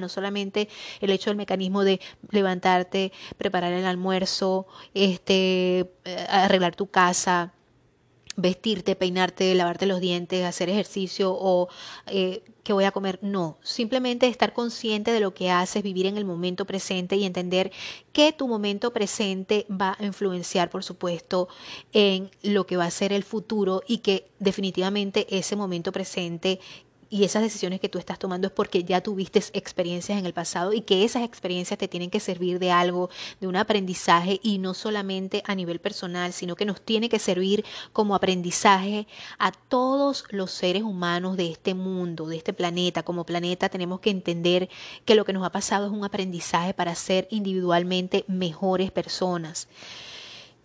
no solamente el hecho del mecanismo de levantarte, preparar el almuerzo, este, eh, arreglar tu casa, vestirte, peinarte, lavarte los dientes, hacer ejercicio o eh, que voy a comer. No, simplemente estar consciente de lo que haces, vivir en el momento presente y entender que tu momento presente va a influenciar, por supuesto, en lo que va a ser el futuro y que definitivamente ese momento presente y esas decisiones que tú estás tomando es porque ya tuviste experiencias en el pasado y que esas experiencias te tienen que servir de algo, de un aprendizaje y no solamente a nivel personal, sino que nos tiene que servir como aprendizaje a todos los seres humanos de este mundo, de este planeta. Como planeta tenemos que entender que lo que nos ha pasado es un aprendizaje para ser individualmente mejores personas.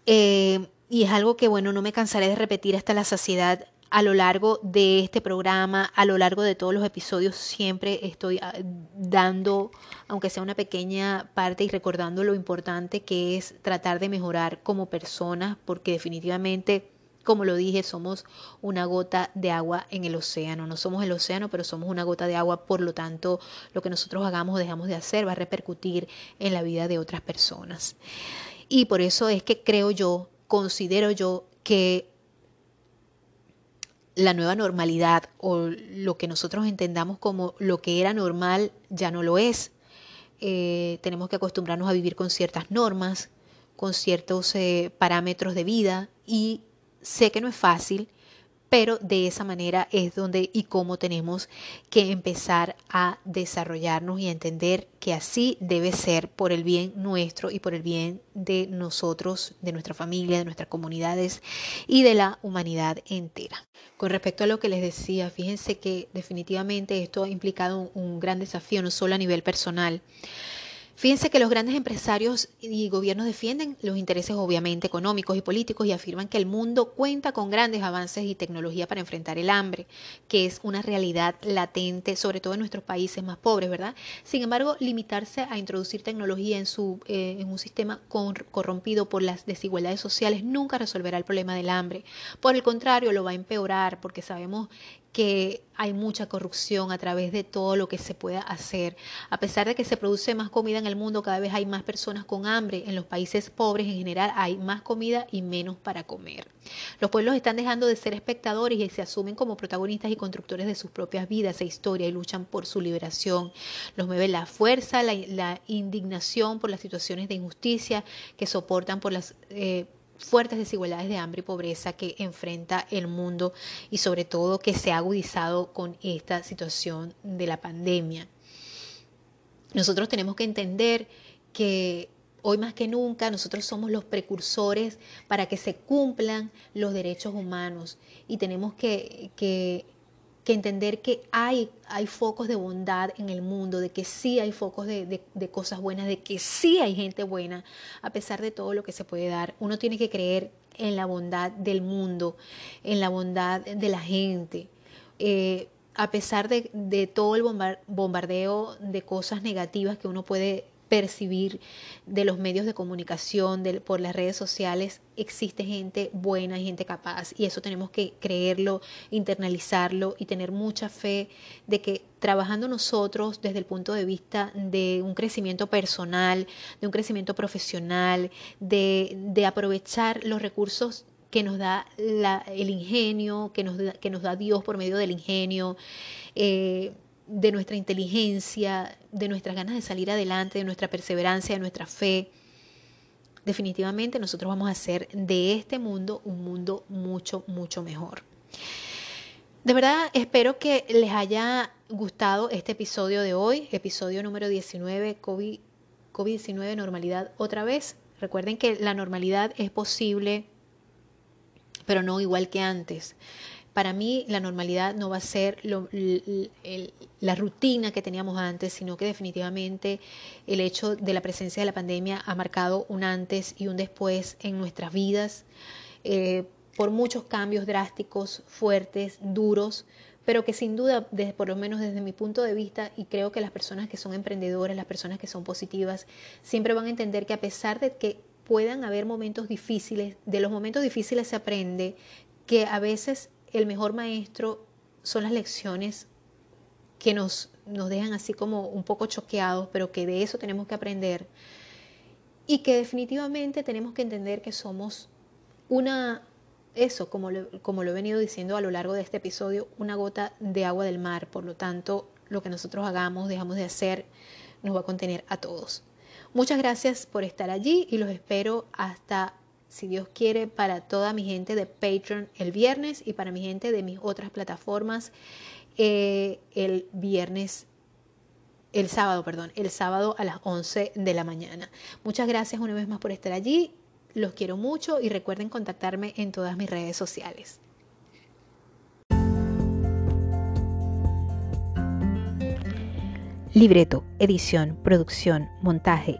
Eh, y es algo que, bueno, no me cansaré de repetir hasta la saciedad a lo largo de este programa, a lo largo de todos los episodios, siempre estoy ah, dando, aunque sea una pequeña parte y recordando lo importante que es tratar de mejorar como personas, porque definitivamente, como lo dije, somos una gota de agua en el océano. No somos el océano, pero somos una gota de agua, por lo tanto, lo que nosotros hagamos o dejamos de hacer va a repercutir en la vida de otras personas. Y por eso es que creo yo, considero yo que la nueva normalidad o lo que nosotros entendamos como lo que era normal ya no lo es. Eh, tenemos que acostumbrarnos a vivir con ciertas normas, con ciertos eh, parámetros de vida y sé que no es fácil, pero de esa manera es donde y cómo tenemos que empezar a desarrollarnos y a entender que así debe ser por el bien nuestro y por el bien de nosotros, de nuestra familia, de nuestras comunidades y de la humanidad entera. Con respecto a lo que les decía, fíjense que definitivamente esto ha implicado un, gran desafío, no solo a nivel personal, Fíjense que los grandes empresarios y gobiernos defienden los intereses obviamente económicos y políticos y afirman que el mundo cuenta con grandes avances y tecnología para enfrentar el hambre, que es una realidad latente, sobre todo en nuestros países más pobres, ¿verdad? Sin embargo, limitarse a introducir tecnología en, su, eh, en un sistema corrompido por las desigualdades sociales nunca resolverá el problema del hambre. Por el contrario, lo va a empeorar porque sabemos que hay mucha corrupción a través de todo lo que se pueda hacer. A pesar de que se produce más comida en el mundo, cada vez hay más personas con hambre. En los países pobres en general hay más comida y menos para comer. Los pueblos están dejando de ser espectadores y se asumen como protagonistas y constructores de sus propias vidas e historia y luchan por su liberación. Los mueve la fuerza, la, indignación por las situaciones de injusticia que soportan por las... Eh, fuertes desigualdades de hambre y pobreza que enfrenta el mundo y sobre todo que se ha agudizado con esta situación de la pandemia. Nosotros tenemos que entender que hoy más que nunca nosotros somos los precursores para que se cumplan los derechos humanos y tenemos que, que que entender que hay, hay focos de bondad en el mundo, de que sí hay focos de, de, cosas buenas, de que sí hay gente buena, a pesar de todo lo que se puede dar. Uno tiene que creer en la bondad del mundo, en la bondad de la gente. Eh, a pesar de, de, todo el bombardeo de cosas negativas que uno puede percibir de los medios de comunicación, por las redes sociales, existe gente buena y gente capaz. Y eso tenemos que creerlo, internalizarlo y tener mucha fe de que trabajando nosotros desde el punto de vista de un crecimiento personal, de un crecimiento profesional, de, aprovechar los recursos que nos da el ingenio, que nos, da, que nos da Dios por medio del ingenio, eh, de nuestra inteligencia, de nuestras ganas de salir adelante, de nuestra perseverancia, de nuestra fe. Definitivamente nosotros vamos a hacer de este mundo un mundo mucho, mucho mejor. De verdad espero que les haya gustado este episodio de hoy, episodio número 19, COVID, COVID-19, normalidad otra vez. Recuerden que la normalidad es posible, pero no igual que antes. Para mí la normalidad no va a ser la rutina que teníamos antes, sino que definitivamente el hecho de la presencia de la pandemia ha marcado un antes y un después en nuestras vidas, eh, por muchos cambios drásticos, fuertes, duros, pero que sin duda, por lo menos desde mi punto de vista, y creo que las personas que son emprendedoras, las personas que son positivas, siempre van a entender que a pesar de que puedan haber momentos difíciles, de los momentos difíciles se aprende que a veces el mejor maestro son las lecciones que nos, nos dejan así como un poco choqueados, pero que de eso tenemos que aprender. Y que definitivamente tenemos que entender que somos una, eso, como lo, como lo he venido diciendo a lo largo de este episodio, una gota de agua del mar. Por lo tanto, lo que nosotros hagamos, dejamos de hacer, nos va a contener a todos. Muchas gracias por estar allí y los espero hasta si Dios quiere, para toda mi gente de Patreon el viernes y para mi gente de mis otras plataformas eh, el viernes, el sábado, perdón, el sábado a las 11 de la mañana. Muchas gracias una vez más por estar allí. Los quiero mucho y recuerden contactarme en todas mis redes sociales. Libreto, edición, producción, montaje